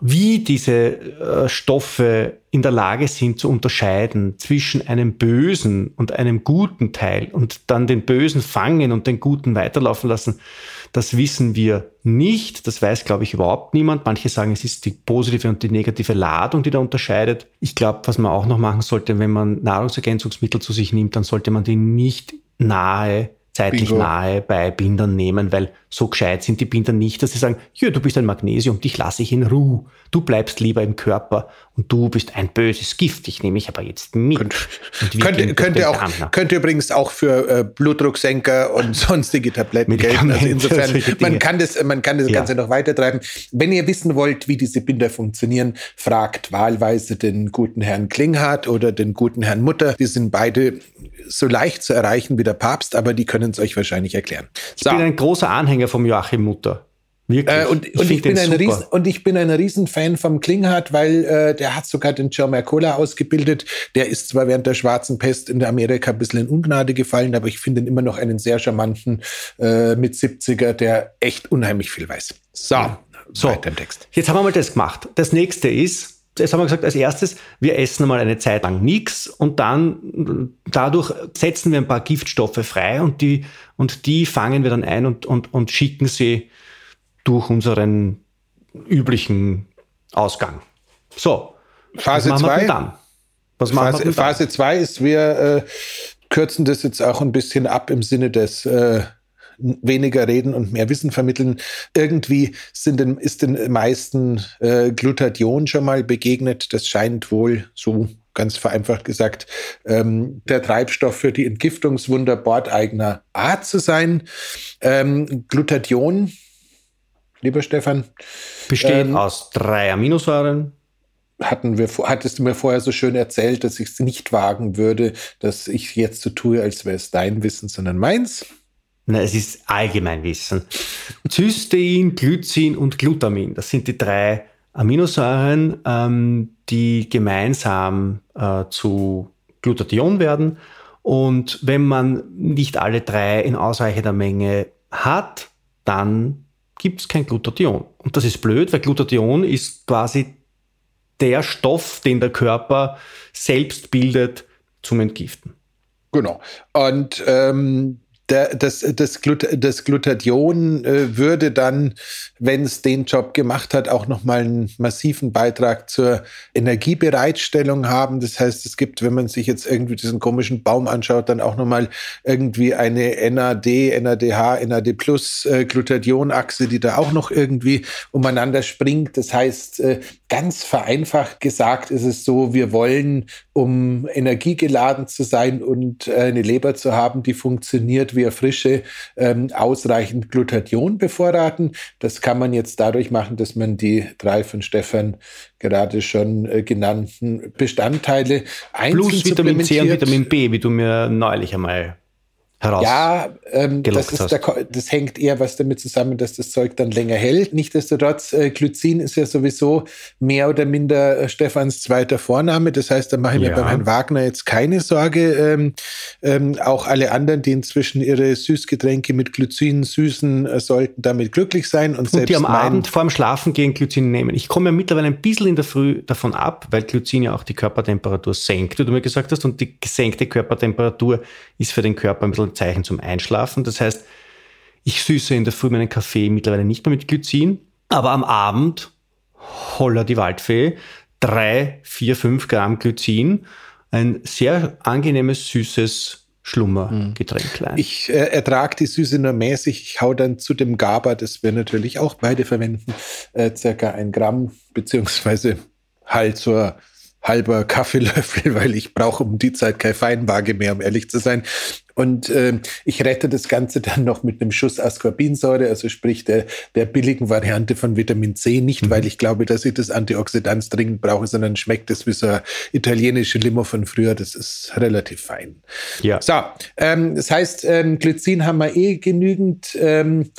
wie diese äh, Stoffe in der Lage sind zu unterscheiden zwischen einem bösen und einem guten Teil und dann den bösen fangen und den guten weiterlaufen lassen, das wissen wir nicht. Das weiß, glaube ich, überhaupt niemand. Manche sagen, es ist die positive und die negative Ladung, die da unterscheidet. Ich glaube, was man auch noch machen sollte, wenn man Nahrungsergänzungsmittel zu sich nimmt, dann sollte man die nicht nahe zeitlich Bingo. nahe bei Bindern nehmen, weil so gescheit sind die Binder nicht, dass sie sagen, ja, du bist ein Magnesium, dich lasse ich in Ruhe. Du bleibst lieber im Körper und du bist ein böses Gift. Ich nehme mich aber jetzt mit. Gehen Könnte, könnte, auch, könnte übrigens auch für äh, Blutdrucksenker und sonstige Tabletten gelten. Also insofern, man kann das, man kann das Ja. Ganze noch weitertreiben. Wenn ihr wissen wollt, wie diese Binder funktionieren, fragt wahlweise den guten Herrn Klinghardt oder den guten Herrn Mutter. Die sind beide so leicht zu erreichen wie der Papst, aber die können es euch wahrscheinlich erklären. Ich bin ein großer Anhänger vom Joachim Mutter. Wirklich. Äh, und, und, find ich bin ein. Riesen, und ich bin ein Riesenfan vom Klinghardt, weil äh, der hat sogar den Joe Mercola ausgebildet. Der ist zwar während der schwarzen Pest in Amerika ein bisschen in Ungnade gefallen, aber ich finde ihn immer noch einen sehr charmanten äh, mit 70er, der echt unheimlich viel weiß. So, So, weiter im Text. jetzt haben wir mal das gemacht. Das nächste ist, jetzt haben wir gesagt, als erstes, wir essen mal eine Zeit lang nichts und dann dadurch setzen wir ein paar Giftstoffe frei und die, und die fangen wir dann ein und, und, und schicken sie durch unseren üblichen Ausgang. So. Phase was machen wir zwei? denn dann? Was machen wir dann? Phase 2 ist, wir äh, kürzen das jetzt auch ein bisschen ab im Sinne des äh, weniger reden und mehr Wissen vermitteln. Irgendwie sind den, ist den meisten äh, Glutathion schon mal begegnet. Das scheint wohl so ganz vereinfacht gesagt ähm, der Treibstoff für die Entgiftungswunder bordeigener Art zu sein. Ähm, Glutathion, lieber Stefan, Besteht ähm, aus drei Aminosäuren, hatten wir, hattest du mir vorher so schön erzählt, dass ich es nicht wagen würde, dass ich jetzt so tue, als wäre es dein Wissen, sondern meins. Na, es ist Allgemeinwissen. Cystein, Glycin und Glutamin. Das sind die drei Aminosäuren, ähm, die gemeinsam äh, zu Glutathion werden. Und wenn man nicht alle drei in ausreichender Menge hat, dann gibt es kein Glutathion. Und das ist blöd, weil Glutathion ist quasi der Stoff, den der Körper selbst bildet zum Entgiften. Genau. Und ähm, das, das, das Glutathion äh, würde dann, wenn es den Job gemacht hat, auch nochmal einen massiven Beitrag zur Energiebereitstellung haben. Das heißt, es gibt, wenn man sich jetzt irgendwie diesen komischen Baum anschaut, dann auch nochmal irgendwie eine NAD, NADH, NAD Plus äh, Glutathion-Achse, die da auch noch irgendwie umeinander springt. Das heißt, äh, ganz vereinfacht gesagt ist es so, wir wollen, um energiegeladen zu sein und äh, eine Leber zu haben, die funktioniert wie eine frische, ähm, ausreichend Glutathion bevorraten. Das kann man jetzt dadurch machen, dass man die drei von Stefan gerade schon äh, genannten Bestandteile einzeln Plus Vitamin C und. Vitamin B, wie du mir neulich einmal heraus. Ja, ähm, das, ist der, das hängt eher was damit zusammen, dass das Zeug dann länger hält. Nichtsdestotrotz, äh, Glycin ist ja sowieso mehr oder minder äh, Stefans zweiter Vorname. Das heißt, da mache ich mir Ja. beim Herrn Wagner jetzt keine Sorge. Ähm, ähm, auch alle anderen, die inzwischen ihre Süßgetränke mit Glycin süßen, äh, sollten damit glücklich sein. Und, und selbst die am Abend vor dem Schlafen gehen Glycin nehmen. Ich komme ja mittlerweile ein bisschen in der Früh davon ab, weil Glycin ja auch die Körpertemperatur senkt, wie du mir gesagt hast. Und die gesenkte Körpertemperatur ist für den Körper ein bisschen Zeichen zum Einschlafen. Das heißt, ich süße in der Früh meinen Kaffee mittlerweile nicht mehr mit Glycin, aber am Abend, holla die Waldfee, drei, vier, fünf Gramm Glycin, ein sehr angenehmes, süßes Schlummergetränklein. Ich äh, ertrage die Süße nur mäßig. Ich hau dann zu dem GABA, das wir natürlich auch beide verwenden, äh, circa ein Gramm, beziehungsweise halt so halber Kaffeelöffel, weil ich brauche um die Zeit kein Feinwaage mehr, um ehrlich zu sein. Und ähm, ich rette das Ganze dann noch mit einem Schuss Ascorbinsäure, also sprich der, der billigen Variante von Vitamin C. Nicht, weil ich glaube, dass ich das Antioxidant dringend brauche, sondern schmeckt es wie so eine italienische Limo von früher. Das ist relativ fein. ja. So, ähm, das heißt, ähm, Glycin haben wir eh genügend. Ähm,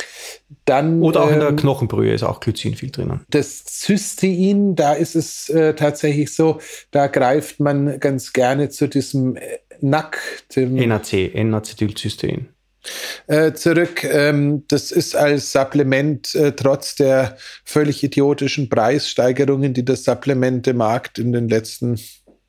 dann Oder auch in der ähm, Knochenbrühe ist auch Glycin viel drinnen. das Cystein, da ist es äh, tatsächlich so, da greift man ganz gerne zu diesem äh, NAC, NAC, N-Acetylcystein. äh, zurück. Ähm, das ist als Supplement äh, trotz der völlig idiotischen Preissteigerungen, die das Supplementemarkt in den letzten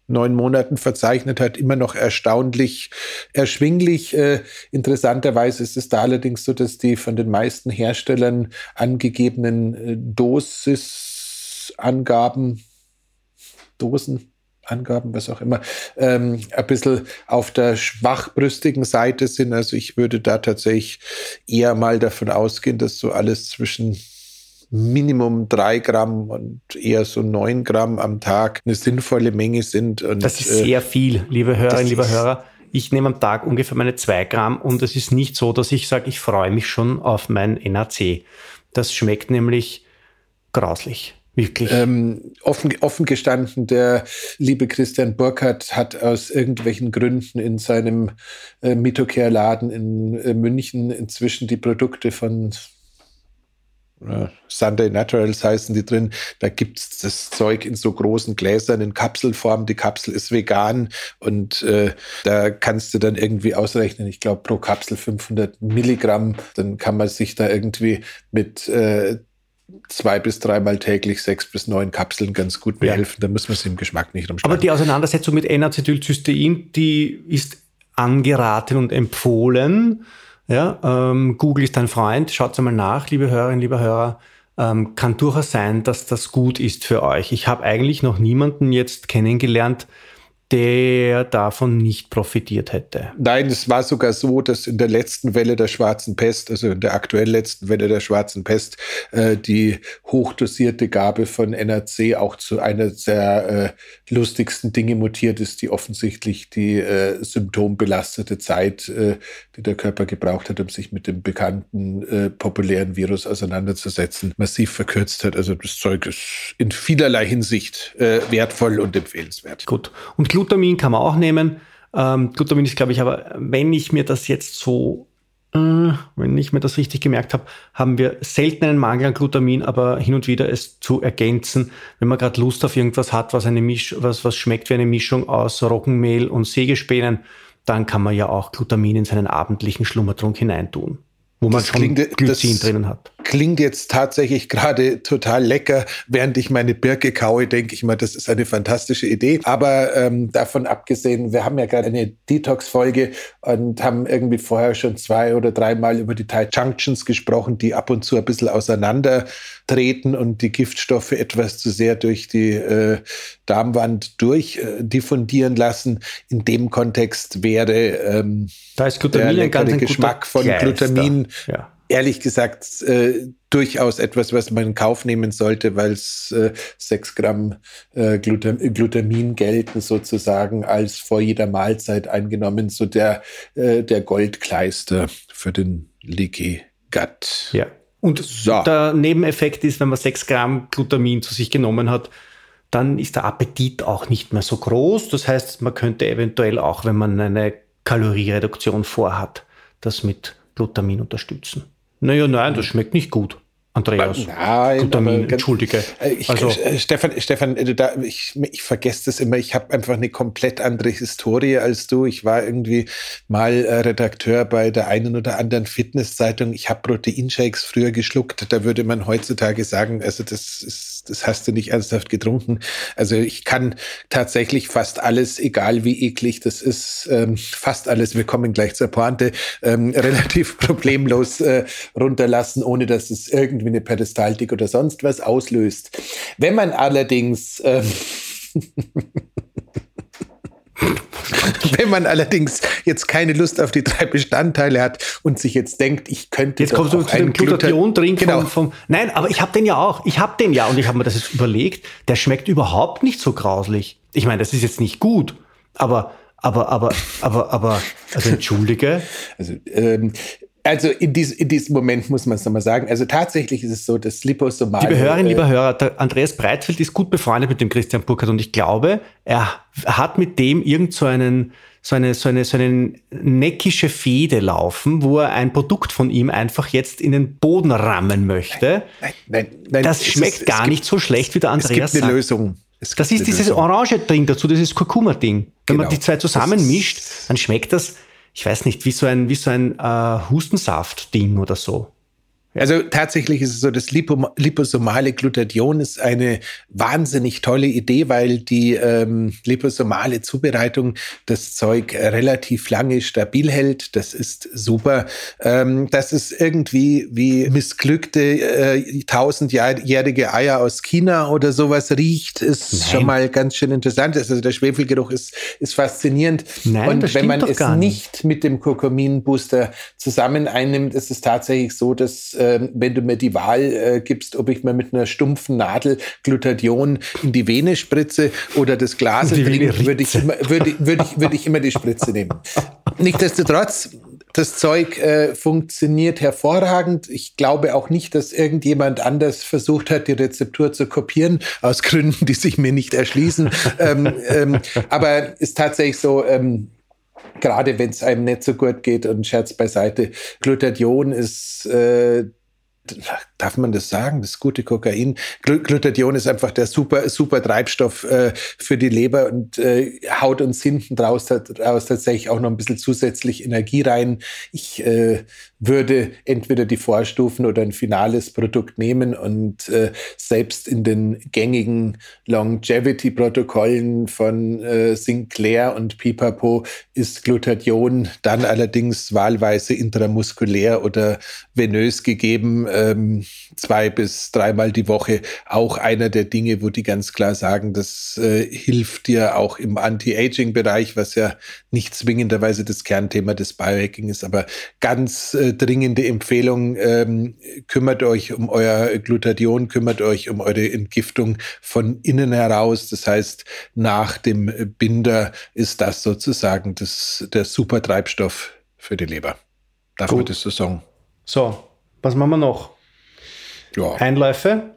neun Monaten verzeichnet hat, immer noch erstaunlich erschwinglich. Äh, interessanterweise ist es da allerdings so, dass die von den meisten Herstellern angegebenen Dosisangaben, Dosen, Angaben, was auch immer, ähm, ein bisschen auf der schwachbrüstigen Seite sind. Also ich würde da tatsächlich eher mal davon ausgehen, dass so alles zwischen Minimum drei Gramm und eher so neun Gramm am Tag eine sinnvolle Menge sind. Und, das ist sehr viel, liebe Hörerinnen, liebe Hörer. Ich nehme am Tag ungefähr meine zwei Gramm und es ist nicht so, dass ich sage, ich freue mich schon auf mein NAC. Das schmeckt nämlich grauslich. Wirklich. Ähm, offen, offen gestanden, der liebe Christian Burkhardt hat aus irgendwelchen Gründen in seinem äh, Mitocare-Laden in äh, München inzwischen die Produkte von Sunday Naturals heißen die drin. Da gibt's das Zeug in so großen Gläsern in Kapselform. Die Kapsel ist vegan und äh, da kannst du dann irgendwie ausrechnen, ich glaube pro Kapsel 500 Milligramm. Dann kann man sich da irgendwie mit äh, zwei bis dreimal täglich sechs bis neun Kapseln ganz gut behelfen. Ja. Da muss man es im Geschmack nicht umschlagen. Aber die Auseinandersetzung mit N-Acetylcystein, die ist angeraten und empfohlen. Ja, ähm, Google ist ein Freund. Schaut einmal nach, liebe Hörerinnen, liebe Hörer. Ähm, kann durchaus sein, dass das gut ist für euch. Ich habe eigentlich noch niemanden jetzt kennengelernt, der davon nicht profitiert hätte. Nein, es war sogar so, dass in der letzten Welle der schwarzen Pest, also in der aktuell letzten Welle der schwarzen Pest, äh, die hochdosierte Gabe von NRC auch zu einer der äh, lustigsten Dinge mutiert ist, die offensichtlich die äh, symptombelastete Zeit, äh, die der Körper gebraucht hat, um sich mit dem bekannten äh, populären Virus auseinanderzusetzen, massiv verkürzt hat. Also das Zeug ist in vielerlei Hinsicht äh, wertvoll und empfehlenswert. Gut. Und Glutamin kann man auch nehmen. Ähm, Glutamin ist, glaube ich, aber wenn ich mir das jetzt so, äh, wenn ich mir das richtig gemerkt habe, haben wir selten einen Mangel an Glutamin, aber hin und wieder es zu ergänzen, wenn man gerade Lust auf irgendwas hat, was eine Misch, was, was schmeckt wie eine Mischung aus Roggenmehl und Sägespänen, dann kann man ja auch Glutamin in seinen abendlichen Schlummertrunk hineintun wo man das schon klingt, Glycin drinnen hat. Klingt jetzt tatsächlich gerade total lecker. Während ich meine Birke kaue, denke ich mal, das ist eine fantastische Idee. Aber ähm, davon abgesehen, wir haben ja gerade eine Detox-Folge und haben irgendwie vorher schon zwei oder dreimal über die Tight Junctions gesprochen, die ab und zu ein bisschen auseinander treten und die Giftstoffe etwas zu sehr durch die äh, Darmwand durchdiffundieren äh, lassen. In dem Kontext wäre ähm, da ist Glutamin der leckere Geschmack von Glutamin ja. Ehrlich gesagt äh, durchaus etwas, was man in Kauf nehmen sollte, weil es äh, 6 Gramm äh, Glutam Glutamin gelten sozusagen als vor jeder Mahlzeit eingenommen, so der, äh, der Goldkleister für den Leaky Gut. Ja. Und so. der Nebeneffekt ist, wenn man 6 Gramm Glutamin zu sich genommen hat, dann ist der Appetit auch nicht mehr so groß. Das heißt, man könnte eventuell auch, wenn man eine Kaloriereduktion vorhat, das mit Glutamin unterstützen. Naja, nein, das schmeckt nicht gut. Andreas. Nein, Glutamin, entschuldige. Äh, ich, also, äh, Stefan, Stefan äh, da, ich, ich vergesse das immer. Ich habe einfach eine komplett andere Historie als du. Ich war irgendwie mal Redakteur bei der einen oder anderen Fitnesszeitung. Ich habe Proteinshakes früher geschluckt. Da würde man heutzutage sagen, also das ist das hast du nicht ernsthaft getrunken. Also ich kann tatsächlich fast alles, egal wie eklig das ist, ähm, fast alles, wir kommen gleich zur Pointe, ähm, relativ problemlos äh, runterlassen, ohne dass es irgendwie eine Peristaltik oder sonst was auslöst. Wenn man allerdings ähm, Wenn man allerdings jetzt keine Lust auf die drei Bestandteile hat und sich jetzt denkt, ich könnte jetzt kommst du zu dem Glutathion-Drink genau. vom, vom, Nein, aber ich habe den ja auch. Ich habe den ja und ich habe mir das jetzt überlegt. Der schmeckt überhaupt nicht so grauslich. Ich meine, das ist jetzt nicht gut, aber aber aber aber aber also entschuldige. Also ähm, also in, dies, in diesem Moment muss man es nochmal sagen. Also tatsächlich ist es so, dass Liposomale... Liebe Hörerinnen, äh, lieber Hörer, Andreas Breitfeld ist gut befreundet mit dem Christian Burkhardt und ich glaube, er hat mit dem irgend so einen so eine, so eine, so eine neckische Fehde laufen, wo er ein Produkt von ihm einfach jetzt in den Boden rammen möchte. Nein, nein, nein, das schmeckt ist, gar gibt, nicht so schlecht, wie der Andreas Es gibt eine Lösung. das ist dieses Lösung. orange Ding dazu, dieses Kurkuma-Ding. Wenn genau. man die zwei zusammenmischt, dann schmeckt das ich weiß nicht, wie so ein, wie so ein äh, Hustensaft-Ding oder so. Also tatsächlich ist es so, das Lipo liposomale Glutathion ist eine wahnsinnig tolle Idee, weil die ähm, liposomale Zubereitung das Zeug relativ lange stabil hält. Das ist super. Ähm, das ist irgendwie wie missglückte äh, tausendjährige Eier aus China oder sowas riecht, ist Nein. schon mal ganz schön interessant. Also der Schwefelgeruch ist, ist faszinierend. Nein, Und wenn man es nicht mit dem Kurkumin-Booster zusammen einnimmt, ist es tatsächlich so, dass äh, wenn du mir die Wahl äh, gibst, ob ich mir mit einer stumpfen Nadel Glutathion in die Vene spritze oder das Glas trinke, würde ich, immer, würde, würde, ich, würde ich immer die Spritze nehmen. Nichtsdestotrotz, das Zeug äh, funktioniert hervorragend. Ich glaube auch nicht, dass irgendjemand anders versucht hat, die Rezeptur zu kopieren, aus Gründen, die sich mir nicht erschließen. ähm, ähm, aber ist tatsächlich so, ähm, gerade wenn es einem nicht so gut geht und Scherz beiseite, Glutathion ist äh, darf man das sagen, das gute Kokain. Glutathion ist einfach der super, super Treibstoff äh, für die Leber und äh, haut uns hinten draus, draus tatsächlich auch noch ein bisschen zusätzlich Energie rein. Ich äh, würde entweder die Vorstufen oder ein finales Produkt nehmen und äh, selbst in den gängigen Longevity-Protokollen von äh, Sinclair und Pipapo ist Glutathion dann allerdings wahlweise intramuskulär oder venös gegeben. Ähm, zwei bis dreimal die Woche auch einer der Dinge, wo die ganz klar sagen, das äh, hilft dir auch im Anti-Aging-Bereich, was ja nicht zwingenderweise das Kernthema des Biohacking ist, aber ganz äh, dringende Empfehlung, ähm, kümmert euch um euer Glutathion, kümmert euch um eure Entgiftung von innen heraus. Das heißt, nach dem Binder ist das sozusagen das, der Supertreibstoff für die Leber. Darf Gut. man das so sagen? So, was machen wir noch? ja. Einläufe.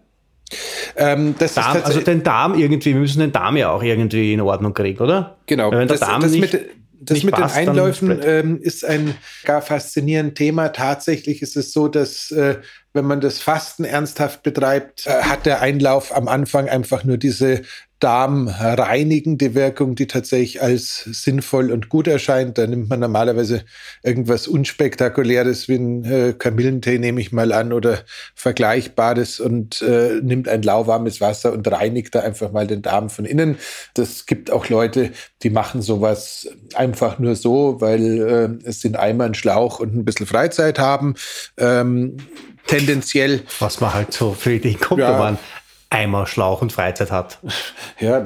Ähm, Darm, also den Darm irgendwie, wir müssen den Darm ja auch irgendwie in Ordnung kriegen, oder? Genau. Wenn das, der Darm das nicht, mit, das mit passt, den Einläufen ähm, ist ein gar faszinierendes Thema. Tatsächlich ist es so, dass äh, wenn man das Fasten ernsthaft betreibt, äh, hat der Einlauf am Anfang einfach nur diese darmreinigende Wirkung, die tatsächlich als sinnvoll und gut erscheint. Da nimmt man normalerweise irgendwas Unspektakuläres wie ein äh, Kamillentee, nehme ich mal an, oder Vergleichbares und äh, nimmt ein lauwarmes Wasser und reinigt da einfach mal den Darm von innen. Das gibt auch Leute, die machen sowas einfach nur so, weil äh, es sind Eimer, ein Schlauch und ein bisschen Freizeit haben. Ähm, tendenziell. Was man halt so für Ideen kommt, ja, man Eimer, Schlauch und Freizeit hat. Ja,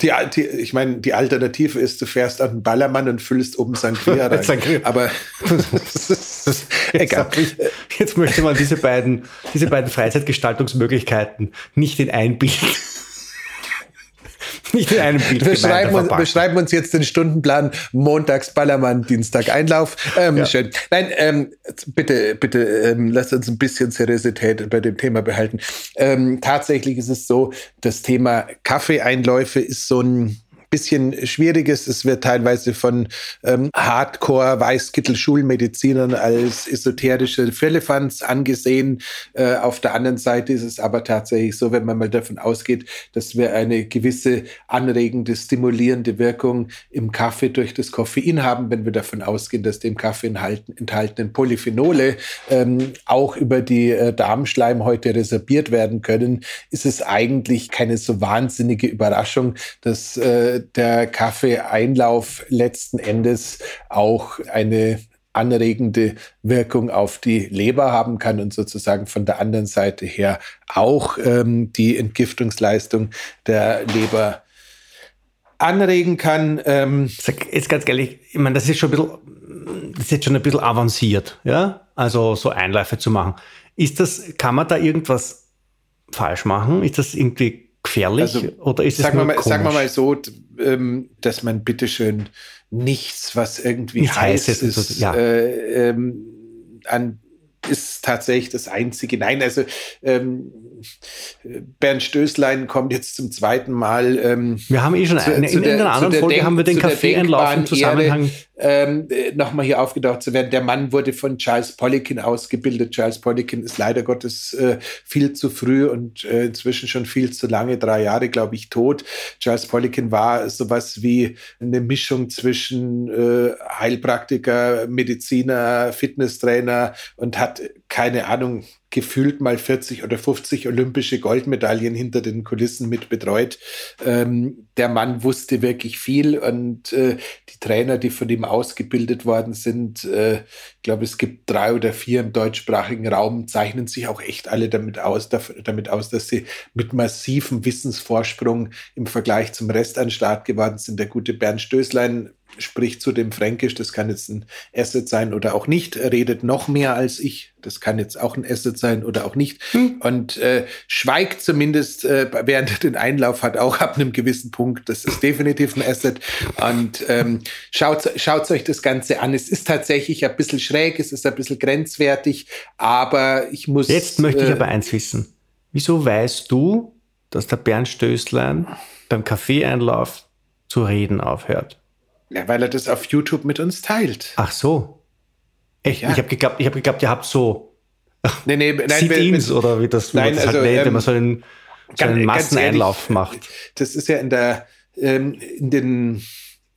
die, die, ich meine, die Alternative ist, du fährst an den Ballermann und füllst oben Sangria rein. Sangria. Aber jetzt, egal. Ich, jetzt möchte man diese beiden, diese beiden Freizeitgestaltungsmöglichkeiten nicht in ein Bild nicht in einem Bild. Wir schreiben, uns, wir schreiben uns jetzt den Stundenplan Montags Ballermann, Dienstag Einlauf. Ähm, ja. Schön. Nein, ähm, bitte, bitte ähm, lasst uns ein bisschen Seriosität bei dem Thema behalten. Ähm, tatsächlich ist es so, das Thema Kaffeeeinläufe ist so ein bisschen Schwieriges. Es wird teilweise von ähm, Hardcore-Weißkittel-Schulmedizinern als esoterische Firlefanz angesehen. Äh, auf der anderen Seite ist es aber tatsächlich so, wenn man mal davon ausgeht, dass wir eine gewisse anregende, stimulierende Wirkung im Kaffee durch das Koffein haben, wenn wir davon ausgehen, dass dem Kaffee enthalten, enthaltenen Polyphenole ähm, auch über die äh, Darmschleimhäute resorbiert werden können, ist es eigentlich keine so wahnsinnige Überraschung, dass äh, der Kaffeeeinlauf letzten Endes auch eine anregende Wirkung auf die Leber haben kann und sozusagen von der anderen Seite her auch ähm, die Entgiftungsleistung der Leber anregen kann. Ähm jetzt ganz ehrlich, ich meine, das ist schon ein bisschen, das ist jetzt schon ein bisschen avanciert, ja? Also so Einläufe zu machen. Ist das, kann man da irgendwas falsch machen? Ist das irgendwie gefährlich also, oder ist es nur mal, Sagen wir mal so, ähm, dass man bitteschön nichts, was irgendwie Nichts heiß ist, ist ja. äh, ähm, an ist tatsächlich das Einzige. Nein, also ähm, Bernd Stößlein kommt jetzt zum zweiten Mal. Ähm, wir haben eh schon zu, eine, in, in einer anderen Folge haben wir den Kaffee-Einlauf im Zusammenhang. Ähm, nochmal hier aufgedacht zu werden. Der Mann wurde von Charles Poliquin ausgebildet. Charles Poliquin ist leider Gottes äh, viel zu früh und äh, inzwischen schon viel zu lange, drei Jahre, glaube ich, tot. Charles Poliquin war sowas wie eine Mischung zwischen äh, Heilpraktiker, Mediziner, Fitnesstrainer und hat, keine Ahnung, gefühlt mal 40 oder 50 olympische Goldmedaillen hinter den Kulissen mit betreut. Ähm, der Mann wusste wirklich viel und äh, die Trainer, die von ihm ausgebildet worden sind, äh, ich glaube, es gibt drei oder vier im deutschsprachigen Raum, zeichnen sich auch echt alle damit aus, damit aus, dass sie mit massivem Wissensvorsprung im Vergleich zum Rest an Start geworden sind. Der gute Bernd Stößlein spricht zu dem Fränkisch, das kann jetzt ein Asset sein oder auch nicht, redet noch mehr als ich, das kann jetzt auch ein Asset sein oder auch nicht. Hm. und äh, schweigt zumindest äh, während er den Einlauf hat, auch ab einem gewissen Punkt, das ist definitiv ein Asset. Und ähm, schaut, schaut euch das Ganze an, es ist tatsächlich ein bisschen schräg, es ist ein bisschen grenzwertig, aber ich muss... Jetzt möchte ich äh, aber eins wissen, wieso weißt du, dass der Bernd Stößlein beim Kaffeeeinlauf zu reden aufhört? Ja, weil er das auf YouTube mit uns teilt. Ach so. Echt? Ja. Ich habe geglaubt, ich hab geglaubt, ihr habt so nee, nee, nein, Sit-ins oder wie das wie nein, das halt also, nennt, ähm, wenn man so einen, so einen Masseneinlauf macht. Das ist ja in der ähm, in den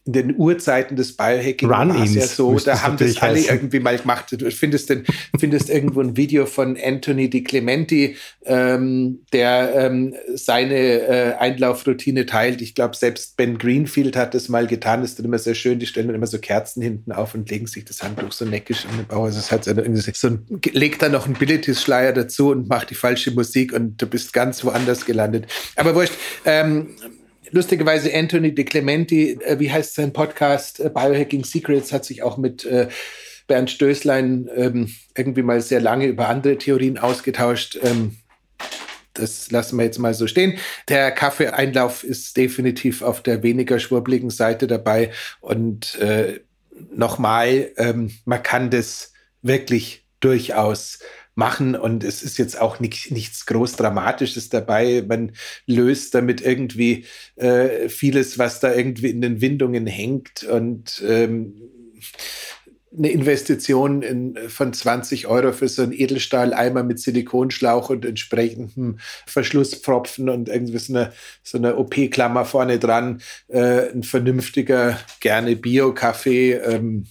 in den Urzeiten des Biohacking war es ja so, da haben das alle heißen. irgendwie mal gemacht. Du findest, den, findest irgendwo ein Video von Anthony Di Clementi, ähm, der ähm, seine äh, Einlaufroutine teilt. Ich glaube, selbst Ben Greenfield hat das mal getan. Das ist dann immer sehr schön. Die stellen dann immer so Kerzen hinten auf und legen sich das Handtuch so neckisch in den Bauch. Also es hat so, ein, legt dann noch einen Abilities-Schleier dazu und macht die falsche Musik und du bist ganz woanders gelandet. Aber wurscht, ähm, lustigerweise Anthony De Clementi, äh, wie heißt sein Podcast, äh, Biohacking Secrets, hat sich auch mit äh, Bernd Stößlein ähm, irgendwie mal sehr lange über andere Theorien ausgetauscht. Ähm, das lassen wir jetzt mal so stehen. Der Kaffeeeinlauf ist definitiv auf der weniger schwurbligen Seite dabei. Und äh, nochmal, ähm, man kann das wirklich durchaus machen und es ist jetzt auch nicht, nichts groß Dramatisches dabei. Man löst damit irgendwie äh, vieles, was da irgendwie in den Windungen hängt und ähm, eine Investition in, von 20 Euro für so einen Edelstahleimer mit Silikonschlauch und entsprechendem Verschlusspfropfen und irgendwie so eine, so eine OP-Klammer vorne dran, äh, ein vernünftiger, gerne Bio-Kaffee. Ähm,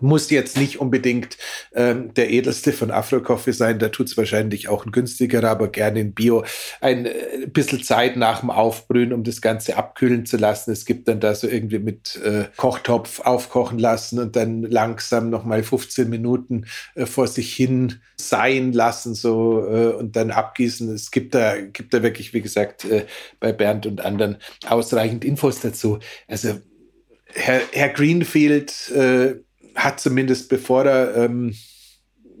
muss jetzt nicht unbedingt ähm, der edelste von Afro-Coffee sein, da tut es wahrscheinlich auch ein günstigerer, aber gerne in Bio. Ein äh, bisschen Zeit nach dem Aufbrühen, um das Ganze abkühlen zu lassen. Es gibt dann da so irgendwie mit äh, Kochtopf aufkochen lassen und dann langsam nochmal 15 Minuten äh, vor sich hin sein lassen so äh, und dann abgießen. Es gibt da, gibt da wirklich, wie gesagt, äh, bei Bernd und anderen ausreichend Infos dazu. Also Herr, Herr Greenfield äh, hat zumindest bevor er ähm,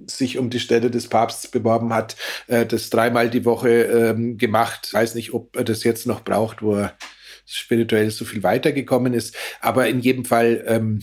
sich um die Stelle des Papstes beworben hat, äh, das dreimal die Woche ähm, gemacht. Ich weiß nicht, ob er das jetzt noch braucht, wo er spirituell so viel weitergekommen ist. Aber in jedem Fall, ähm,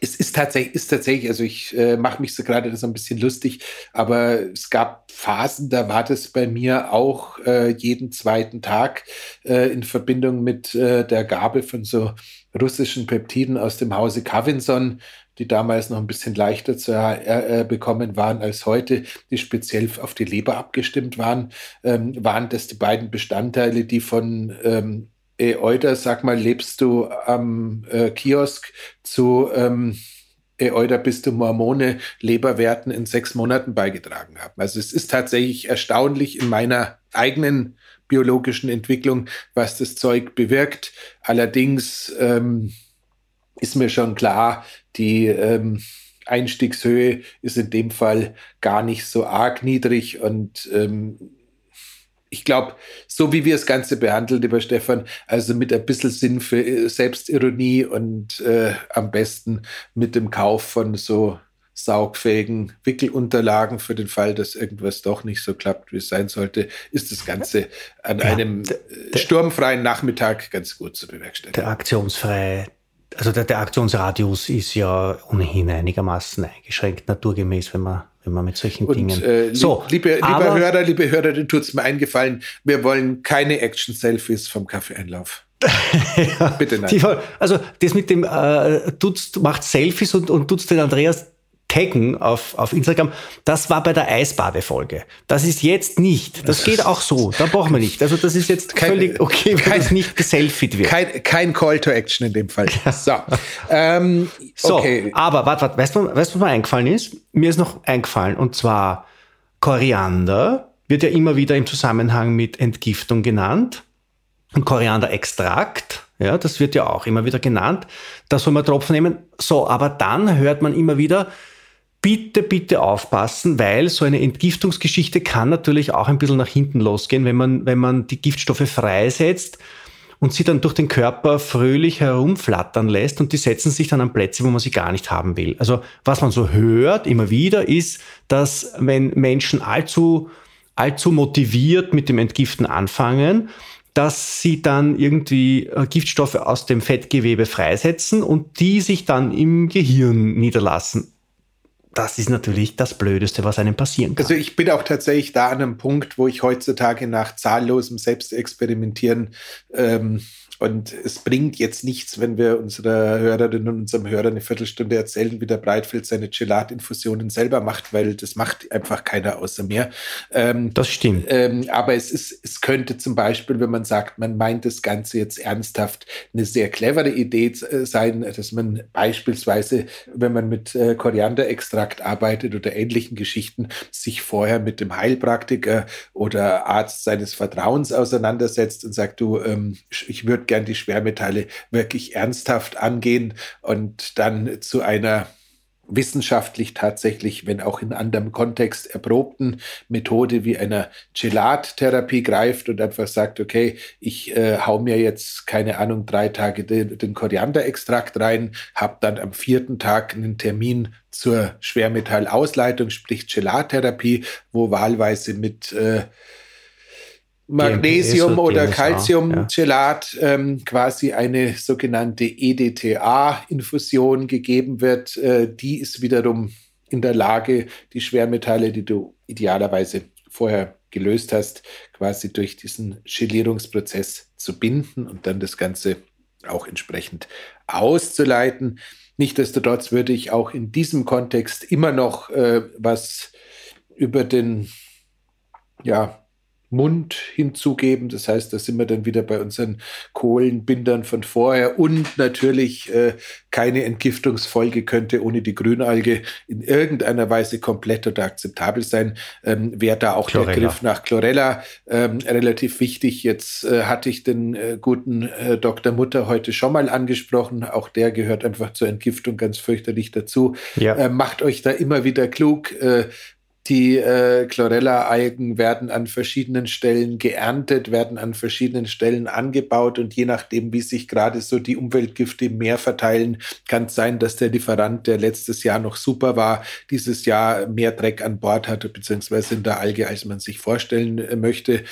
es ist tatsächlich, ist tatsächlich, also ich äh, mache mich so gerade so ein bisschen lustig, aber es gab Phasen, da war das bei mir auch äh, jeden zweiten Tag äh, in Verbindung mit äh, der Gabe von so russischen Peptiden aus dem Hause Cavinson, die damals noch ein bisschen leichter zu äh, bekommen waren als heute, die speziell auf die Leber abgestimmt waren, ähm, waren das die beiden Bestandteile, die von ähm, Euder, sag mal, lebst du am äh, Kiosk zu ähm, Euder bist du Mormone Leberwerten in sechs Monaten beigetragen haben. Also es ist tatsächlich erstaunlich in meiner eigenen biologischen Entwicklung, was das Zeug bewirkt. Allerdings ähm, ist mir schon klar, die ähm, Einstiegshöhe ist in dem Fall gar nicht so arg niedrig und ähm, ich glaube, so wie wir das Ganze behandelt, lieber Stefan, also mit ein bisschen Sinn für äh, Selbstironie und äh, am besten mit dem Kauf von so saugfähigen Wickelunterlagen für den Fall, dass irgendwas doch nicht so klappt, wie es sein sollte, ist das Ganze an ja, einem der, der, sturmfreien Nachmittag ganz gut zu bewerkstelligen. Der aktionsfreie also der, der Aktionsradius ist ja ohnehin einigermaßen eingeschränkt, naturgemäß, wenn man wenn man mit solchen und, Dingen. Äh, so, liebe, liebe aber, Hörer, liebe Hörerin, tut es mir eingefallen, wir wollen keine Action-Selfies vom Kaffeeeinlauf. ja, Bitte nein. Die, also das mit dem äh, tut's, macht Selfies und, und tut's den Andreas taggen auf, auf Instagram. Das war bei der Eisbadefolge. Das ist jetzt nicht. Das geht auch so. Da brauchen wir nicht. Also das ist jetzt kein, völlig okay, wenn das nicht geselfied wird. Kein, kein Call to Action in dem Fall. So, ähm, so okay. aber warte, warte, weißt du, weißt was mir eingefallen ist? Mir ist noch eingefallen und zwar Koriander wird ja immer wieder im Zusammenhang mit Entgiftung genannt. Und Korianderextrakt, ja, das wird ja auch immer wieder genannt. Da soll man Tropfen nehmen. So, aber dann hört man immer wieder, bitte, bitte aufpassen, weil so eine Entgiftungsgeschichte kann natürlich auch ein bisschen nach hinten losgehen, wenn man, wenn man die Giftstoffe freisetzt und sie dann durch den Körper fröhlich herumflattern lässt und die setzen sich dann an Plätze, wo man sie gar nicht haben will. Also was man so hört immer wieder ist, dass wenn Menschen allzu, allzu motiviert mit dem Entgiften anfangen, dass sie dann irgendwie äh, Giftstoffe aus dem Fettgewebe freisetzen und die sich dann im Gehirn niederlassen. Das ist natürlich das Blödeste, was einem passieren kann. Also ich bin auch tatsächlich da an einem Punkt, wo ich heutzutage nach zahllosem Selbstexperimentieren ähm, und es bringt jetzt nichts, wenn wir unserer Hörerin und unserem Hörer eine Viertelstunde erzählen, wie der Breitfeld seine Gelatinfusionen selber macht, weil das macht einfach keiner außer mir. Ähm, das stimmt. Ähm, aber es ist, es könnte zum Beispiel, wenn man sagt, man meint das Ganze jetzt ernsthaft, eine sehr clevere Idee äh, sein, dass man beispielsweise, wenn man mit äh, Korianderextrakt arbeitet oder ähnlichen Geschichten, sich vorher mit dem Heilpraktiker oder Arzt seines Vertrauens auseinandersetzt und sagt, du, ähm, ich würde gern die Schwermetalle wirklich ernsthaft angehen und dann zu einer wissenschaftlich tatsächlich, wenn auch in anderem Kontext erprobten Methode wie einer Gelattherapie greift und einfach sagt, okay, ich äh, hau mir jetzt, keine Ahnung, drei Tage den, den Korianderextrakt rein, habe dann am vierten Tag einen Termin zur Schwermetallausleitung, sprich Gelattherapie, wo wahlweise mit äh, Magnesium oder Calciumgelat ja. ähm, quasi eine sogenannte EDTA-Infusion gegeben wird. Äh, die ist wiederum in der Lage, die Schwermetalle, die du idealerweise vorher gelöst hast, quasi durch diesen Gelierungsprozess zu binden und dann das Ganze auch entsprechend auszuleiten. Nichtsdestotrotz würde ich auch in diesem Kontext immer noch äh, was über den ja, Mund hinzugeben. Das heißt, da sind wir dann wieder bei unseren Kohlenbindern von vorher. Und natürlich äh, keine Entgiftungsfolge könnte ohne die Grünalge in irgendeiner Weise komplett oder akzeptabel sein. Ähm, Wäre da auch Chlorella. der Griff nach Chlorella ähm, relativ wichtig. Jetzt äh, hatte ich den äh, guten äh, Dr. Mutter heute schon mal angesprochen. Auch der gehört einfach zur Entgiftung ganz fürchterlich dazu. Ja. Äh, macht euch da immer wieder klug. Die äh, Chlorella-Algen werden an verschiedenen Stellen geerntet, werden an verschiedenen Stellen angebaut und je nachdem, wie sich gerade so die Umweltgifte im Meer verteilen, kann es sein, dass der Lieferant, der letztes Jahr noch super war, dieses Jahr mehr Dreck an Bord hatte, beziehungsweise in der Alge, als man sich vorstellen äh, möchte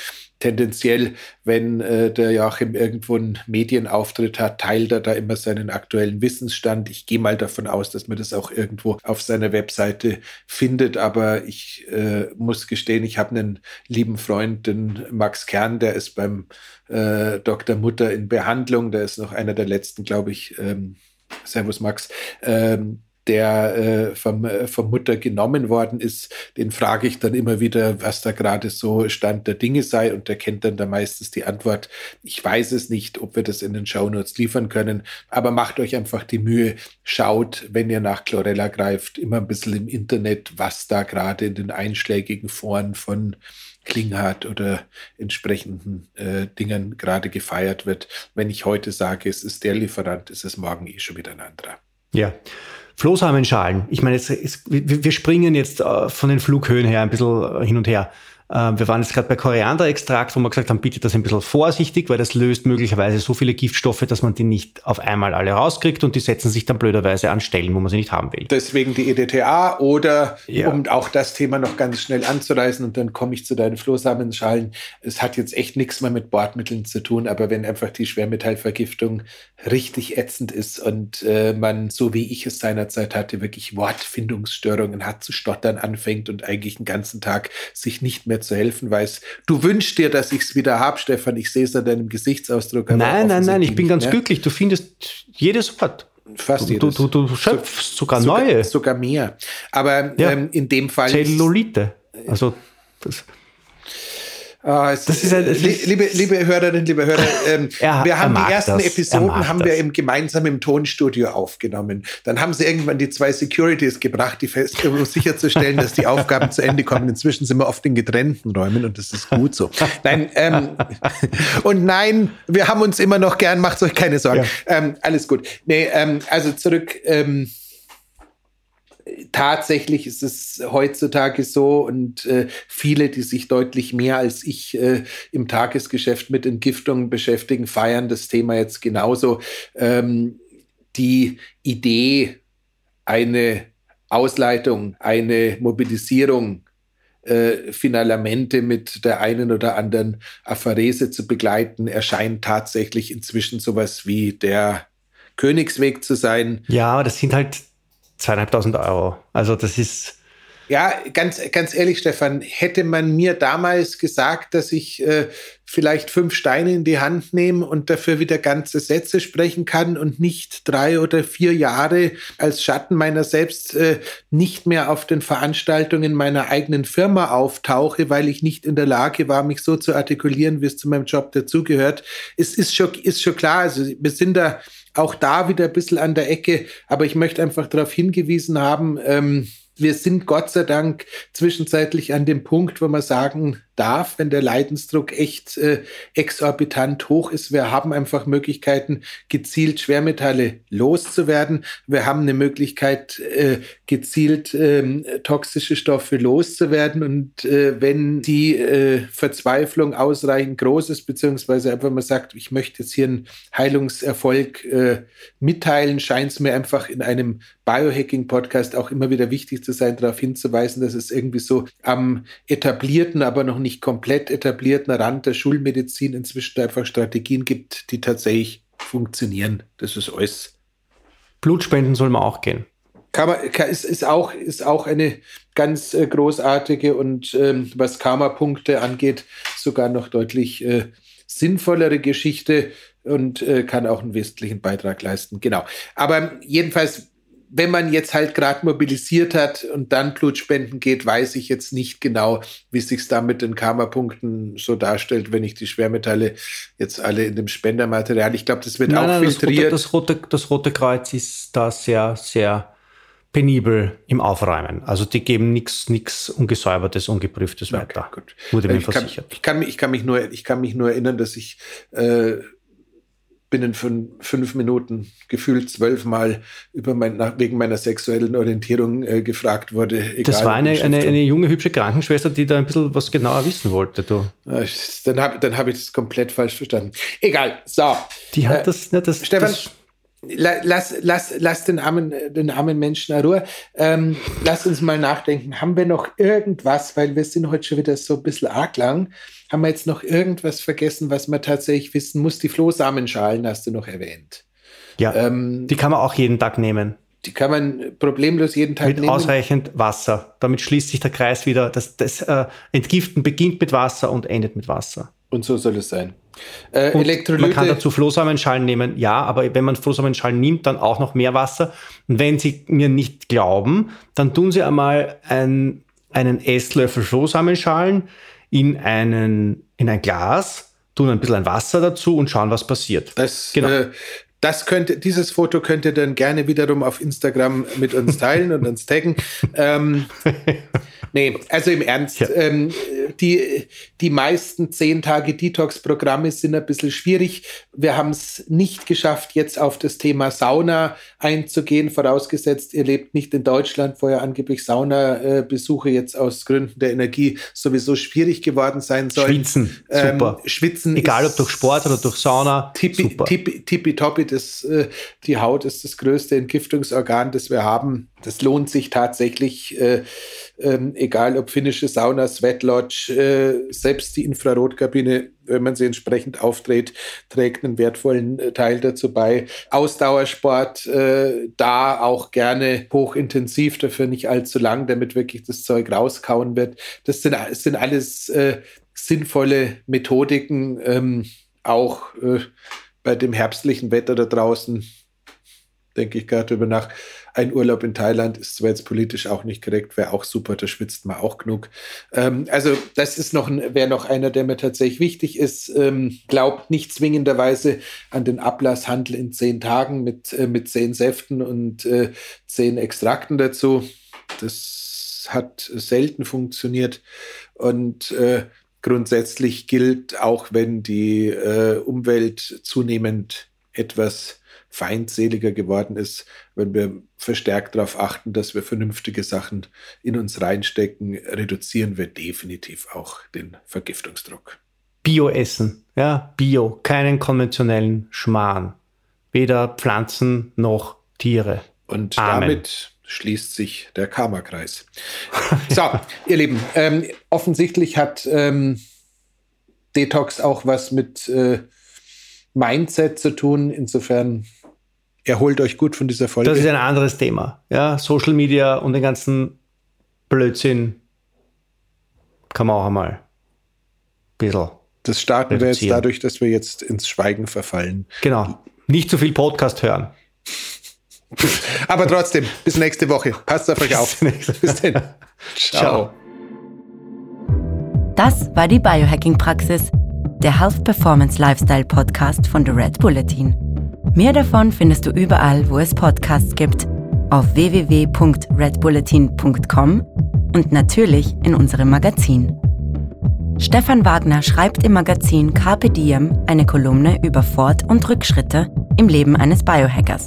tendenziell, wenn äh, der Joachim irgendwo einen Medienauftritt hat, teilt er da immer seinen aktuellen Wissensstand. Ich gehe mal davon aus, dass man das auch irgendwo auf seiner Webseite findet. Aber ich äh, muss gestehen, ich habe einen lieben Freund, den Max Kern, der ist beim äh, Dr. Mutter in Behandlung. Der ist noch einer der letzten, glaube ich. Ähm, Servus Max. Ähm, der äh, vom, äh, vom Mutter genommen worden ist, den frage ich dann immer wieder, was da gerade so Stand der Dinge sei und der kennt dann da meistens die Antwort, ich weiß es nicht, ob wir das in den Shownotes liefern können, aber macht euch einfach die Mühe, schaut, wenn ihr nach Chlorella greift, immer ein bisschen im Internet, was da gerade in den einschlägigen Foren von Klinghardt oder entsprechenden äh, Dingen gerade gefeiert wird. Wenn ich heute sage, es ist der Lieferant, ist es morgen eh schon wieder ein anderer. Ja. Flohsamenschalen. Ich meine, jetzt, jetzt, wir springen jetzt äh, von den Flughöhen her ein bisschen hin und her. Ähm, wir waren jetzt gerade bei Korianderextrakt, wo wir gesagt haben, bitte das ein bisschen vorsichtig, weil das löst möglicherweise so viele Giftstoffe, dass man die nicht auf einmal alle rauskriegt und die setzen sich dann blöderweise an Stellen, wo man sie nicht haben will. Deswegen die EDTA oder ja. um auch das Thema noch ganz schnell anzureißen und dann komme ich zu deinen Flohsamenschalen. Es hat jetzt echt nichts mehr mit Bordmitteln zu tun, aber wenn einfach die Schwermetallvergiftung richtig ätzend ist und äh, man, so wie ich es seinerzeit hatte, wirklich Wortfindungsstörungen hat, zu stottern anfängt und eigentlich den ganzen Tag sich nicht mehr zu helfen weiß. Du wünschst dir, dass ich es wieder habe, Stefan. Ich sehe es an deinem Gesichtsausdruck. Nein, nein, nein, ich bin ganz mehr. glücklich. Du findest jedes Wort. Fast du, jedes. Du, du, du schöpfst sogar, sogar neue. Sogar mehr. Aber ja. ähm, in dem Fall. Zellulite. Also das. Es, das ist ein, liebe, liebe Hörerinnen, liebe Hörer, ähm, er, wir haben die ersten das. Episoden haben wir im, gemeinsam im Tonstudio aufgenommen. Dann haben sie irgendwann die zwei Securities gebracht, die fest, um sicherzustellen, dass die Aufgaben zu Ende kommen. Inzwischen sind wir oft in getrennten Räumen und das ist gut so. Nein, ähm, und nein, wir haben uns immer noch gern, macht euch keine Sorgen. Ja. Ähm, alles gut. Nee, ähm, also zurück. Ähm, tatsächlich ist es heutzutage so und äh, viele, die sich deutlich mehr als ich äh, im Tagesgeschäft mit Entgiftungen beschäftigen, feiern das Thema jetzt genauso. Ähm, die Idee, eine Ausleitung, eine Mobilisierung äh, Finalamente mit der einen oder anderen Apharese zu begleiten, erscheint tatsächlich inzwischen sowas wie der Königsweg zu sein. Ja, das sind halt zweieinhalbtausend Euro. Also das ist. Ja, ganz, ganz ehrlich, Stefan, hätte man mir damals gesagt, dass ich äh, vielleicht fünf Steine in die Hand nehme und dafür wieder ganze Sätze sprechen kann und nicht drei oder vier Jahre als Schatten meiner selbst äh, nicht mehr auf den Veranstaltungen meiner eigenen Firma auftauche, weil ich nicht in der Lage war, mich so zu artikulieren, wie es zu meinem Job dazugehört. Es ist schon, ist schon klar, also wir sind da auch da wieder ein bisschen an der Ecke, aber ich möchte einfach darauf hingewiesen haben, ähm, wir sind Gott sei Dank zwischenzeitlich an dem Punkt, wo man sagen darf, wenn der Leidensdruck echt äh, exorbitant hoch ist. Wir haben einfach Möglichkeiten, gezielt Schwermetalle loszuwerden. Wir haben eine Möglichkeit, äh, gezielt äh, toxische Stoffe loszuwerden. Und äh, wenn die äh, Verzweiflung ausreichend groß ist, beziehungsweise einfach man sagt, ich möchte jetzt hier einen Heilungserfolg äh, mitteilen, scheint es mir einfach in einem Biohacking-Podcast auch immer wieder wichtig zu sein, darauf hinzuweisen, dass es irgendwie so am etablierten, aber noch nicht komplett etablierten Rand der Schulmedizin inzwischen einfach Strategien gibt, die tatsächlich funktionieren. Das ist alles. Blutspenden soll man auch gehen. Kann man, kann, ist, ist, auch, ist auch eine ganz äh, großartige und ähm, was Karma-Punkte angeht, sogar noch deutlich äh, sinnvollere Geschichte und äh, kann auch einen wesentlichen Beitrag leisten. Genau. Aber jedenfalls wenn man jetzt halt gerade mobilisiert hat und dann Blutspenden geht, weiß ich jetzt nicht genau, wie sich da mit den Karma-Punkten so darstellt, wenn ich die Schwermetalle jetzt alle in dem Spendermaterial. Ich glaube, das wird nein, auch nein, filtriert. Das rote, das, rote, das rote Kreuz ist da sehr, sehr penibel im Aufräumen. Also die geben nichts nichts ungesäubertes, ungeprüftes okay, weiter. Gut. Wurde mir ich versichert. Kann, ich, kann mich, ich, kann mich nur, ich kann mich nur erinnern, dass ich äh, binnen von fünf Minuten gefühlt zwölfmal über mein, nach, wegen meiner sexuellen Orientierung äh, gefragt wurde. Egal, das war eine, eine, eine junge, hübsche Krankenschwester, die da ein bisschen was genauer wissen wollte. Du. Dann habe dann hab ich das komplett falsch verstanden. Egal, so. Die hat äh, das, ne, das, Stefan, das lass, lass, lass den armen, den armen Menschen in Ruhe. Ähm, lass uns mal nachdenken. Haben wir noch irgendwas, weil wir sind heute schon wieder so ein bisschen arg lang, haben wir jetzt noch irgendwas vergessen, was man tatsächlich wissen muss? Die Flohsamenschalen hast du noch erwähnt. Ja, ähm, die kann man auch jeden Tag nehmen. Die kann man problemlos jeden Tag mit nehmen. Mit ausreichend Wasser. Damit schließt sich der Kreis wieder. Das, das äh, Entgiften beginnt mit Wasser und endet mit Wasser. Und so soll es sein. Äh, Elektrolyte. Man kann dazu Flohsamenschalen nehmen, ja, aber wenn man Flohsamenschalen nimmt, dann auch noch mehr Wasser. Und wenn Sie mir nicht glauben, dann tun Sie einmal ein, einen Esslöffel Flohsamenschalen in, einen, in ein Glas, tun ein bisschen Wasser dazu und schauen, was passiert. Das, genau. Äh, das könnte, dieses Foto könnt ihr dann gerne wiederum auf Instagram mit uns teilen und uns taggen. ähm, Nee, also im Ernst, ja. ähm, die, die meisten zehn Tage Detox-Programme sind ein bisschen schwierig. Wir haben es nicht geschafft, jetzt auf das Thema Sauna einzugehen, vorausgesetzt, ihr lebt nicht in Deutschland, wo ja angeblich Saunabesuche jetzt aus Gründen der Energie sowieso schwierig geworden sein sollen. Schwitzen, ähm, super. Schwitzen Egal ob durch Sport oder durch Sauna, tippi, super. Tippi, tippitoppi, das, äh, die Haut ist das größte Entgiftungsorgan, das wir haben. Das lohnt sich tatsächlich. Äh, ähm, egal ob finnische Sauna, Sweat Lodge, äh, selbst die Infrarotkabine, wenn man sie entsprechend aufdreht, trägt einen wertvollen äh, Teil dazu bei. Ausdauersport, äh, da auch gerne hochintensiv, dafür nicht allzu lang, damit wirklich das Zeug rauskauen wird. Das sind, das sind alles äh, sinnvolle Methodiken, ähm, auch äh, bei dem herbstlichen Wetter da draußen denke ich gerade drüber nach. Ein Urlaub in Thailand ist zwar jetzt politisch auch nicht korrekt, wäre auch super, da schwitzt man auch genug. Ähm, also das ist noch wäre noch einer, der mir tatsächlich wichtig ist. Ähm, glaubt nicht zwingenderweise an den Ablasshandel in zehn Tagen mit, äh, mit zehn Säften und äh, zehn Extrakten dazu. Das hat selten funktioniert. Und äh, grundsätzlich gilt, auch wenn die äh, Umwelt zunehmend etwas feindseliger geworden ist, wenn wir verstärkt darauf achten, dass wir vernünftige Sachen in uns reinstecken, reduzieren wir definitiv auch den Vergiftungsdruck. Bio essen, ja, Bio, keinen konventionellen Schmarrn. Weder Pflanzen noch Tiere. Und Amen. damit schließt sich der Karma-Kreis. so, ihr Lieben, ähm, offensichtlich hat ähm, Detox auch was mit äh, Mindset zu tun. Insofern erholt euch gut von dieser Folge. Das ist ein anderes Thema. Ja, Social Media und den ganzen Blödsinn kann man auch einmal ein bisschen. Das starten wir jetzt dadurch, dass wir jetzt ins Schweigen verfallen. Genau. Nicht zu viel Podcast hören. Aber trotzdem, bis nächste Woche. Passt auf euch auf. Bis dann. Ciao. Das war die Biohacking-Praxis, der Health Performance Lifestyle Podcast von The Red Bulletin. Mehr davon findest du überall, wo es Podcasts gibt, auf www.redbulletin.com und natürlich in unserem Magazin. Stefan Wagner schreibt im Magazin Carpe Diem eine Kolumne über Fort- und Rückschritte im Leben eines Biohackers.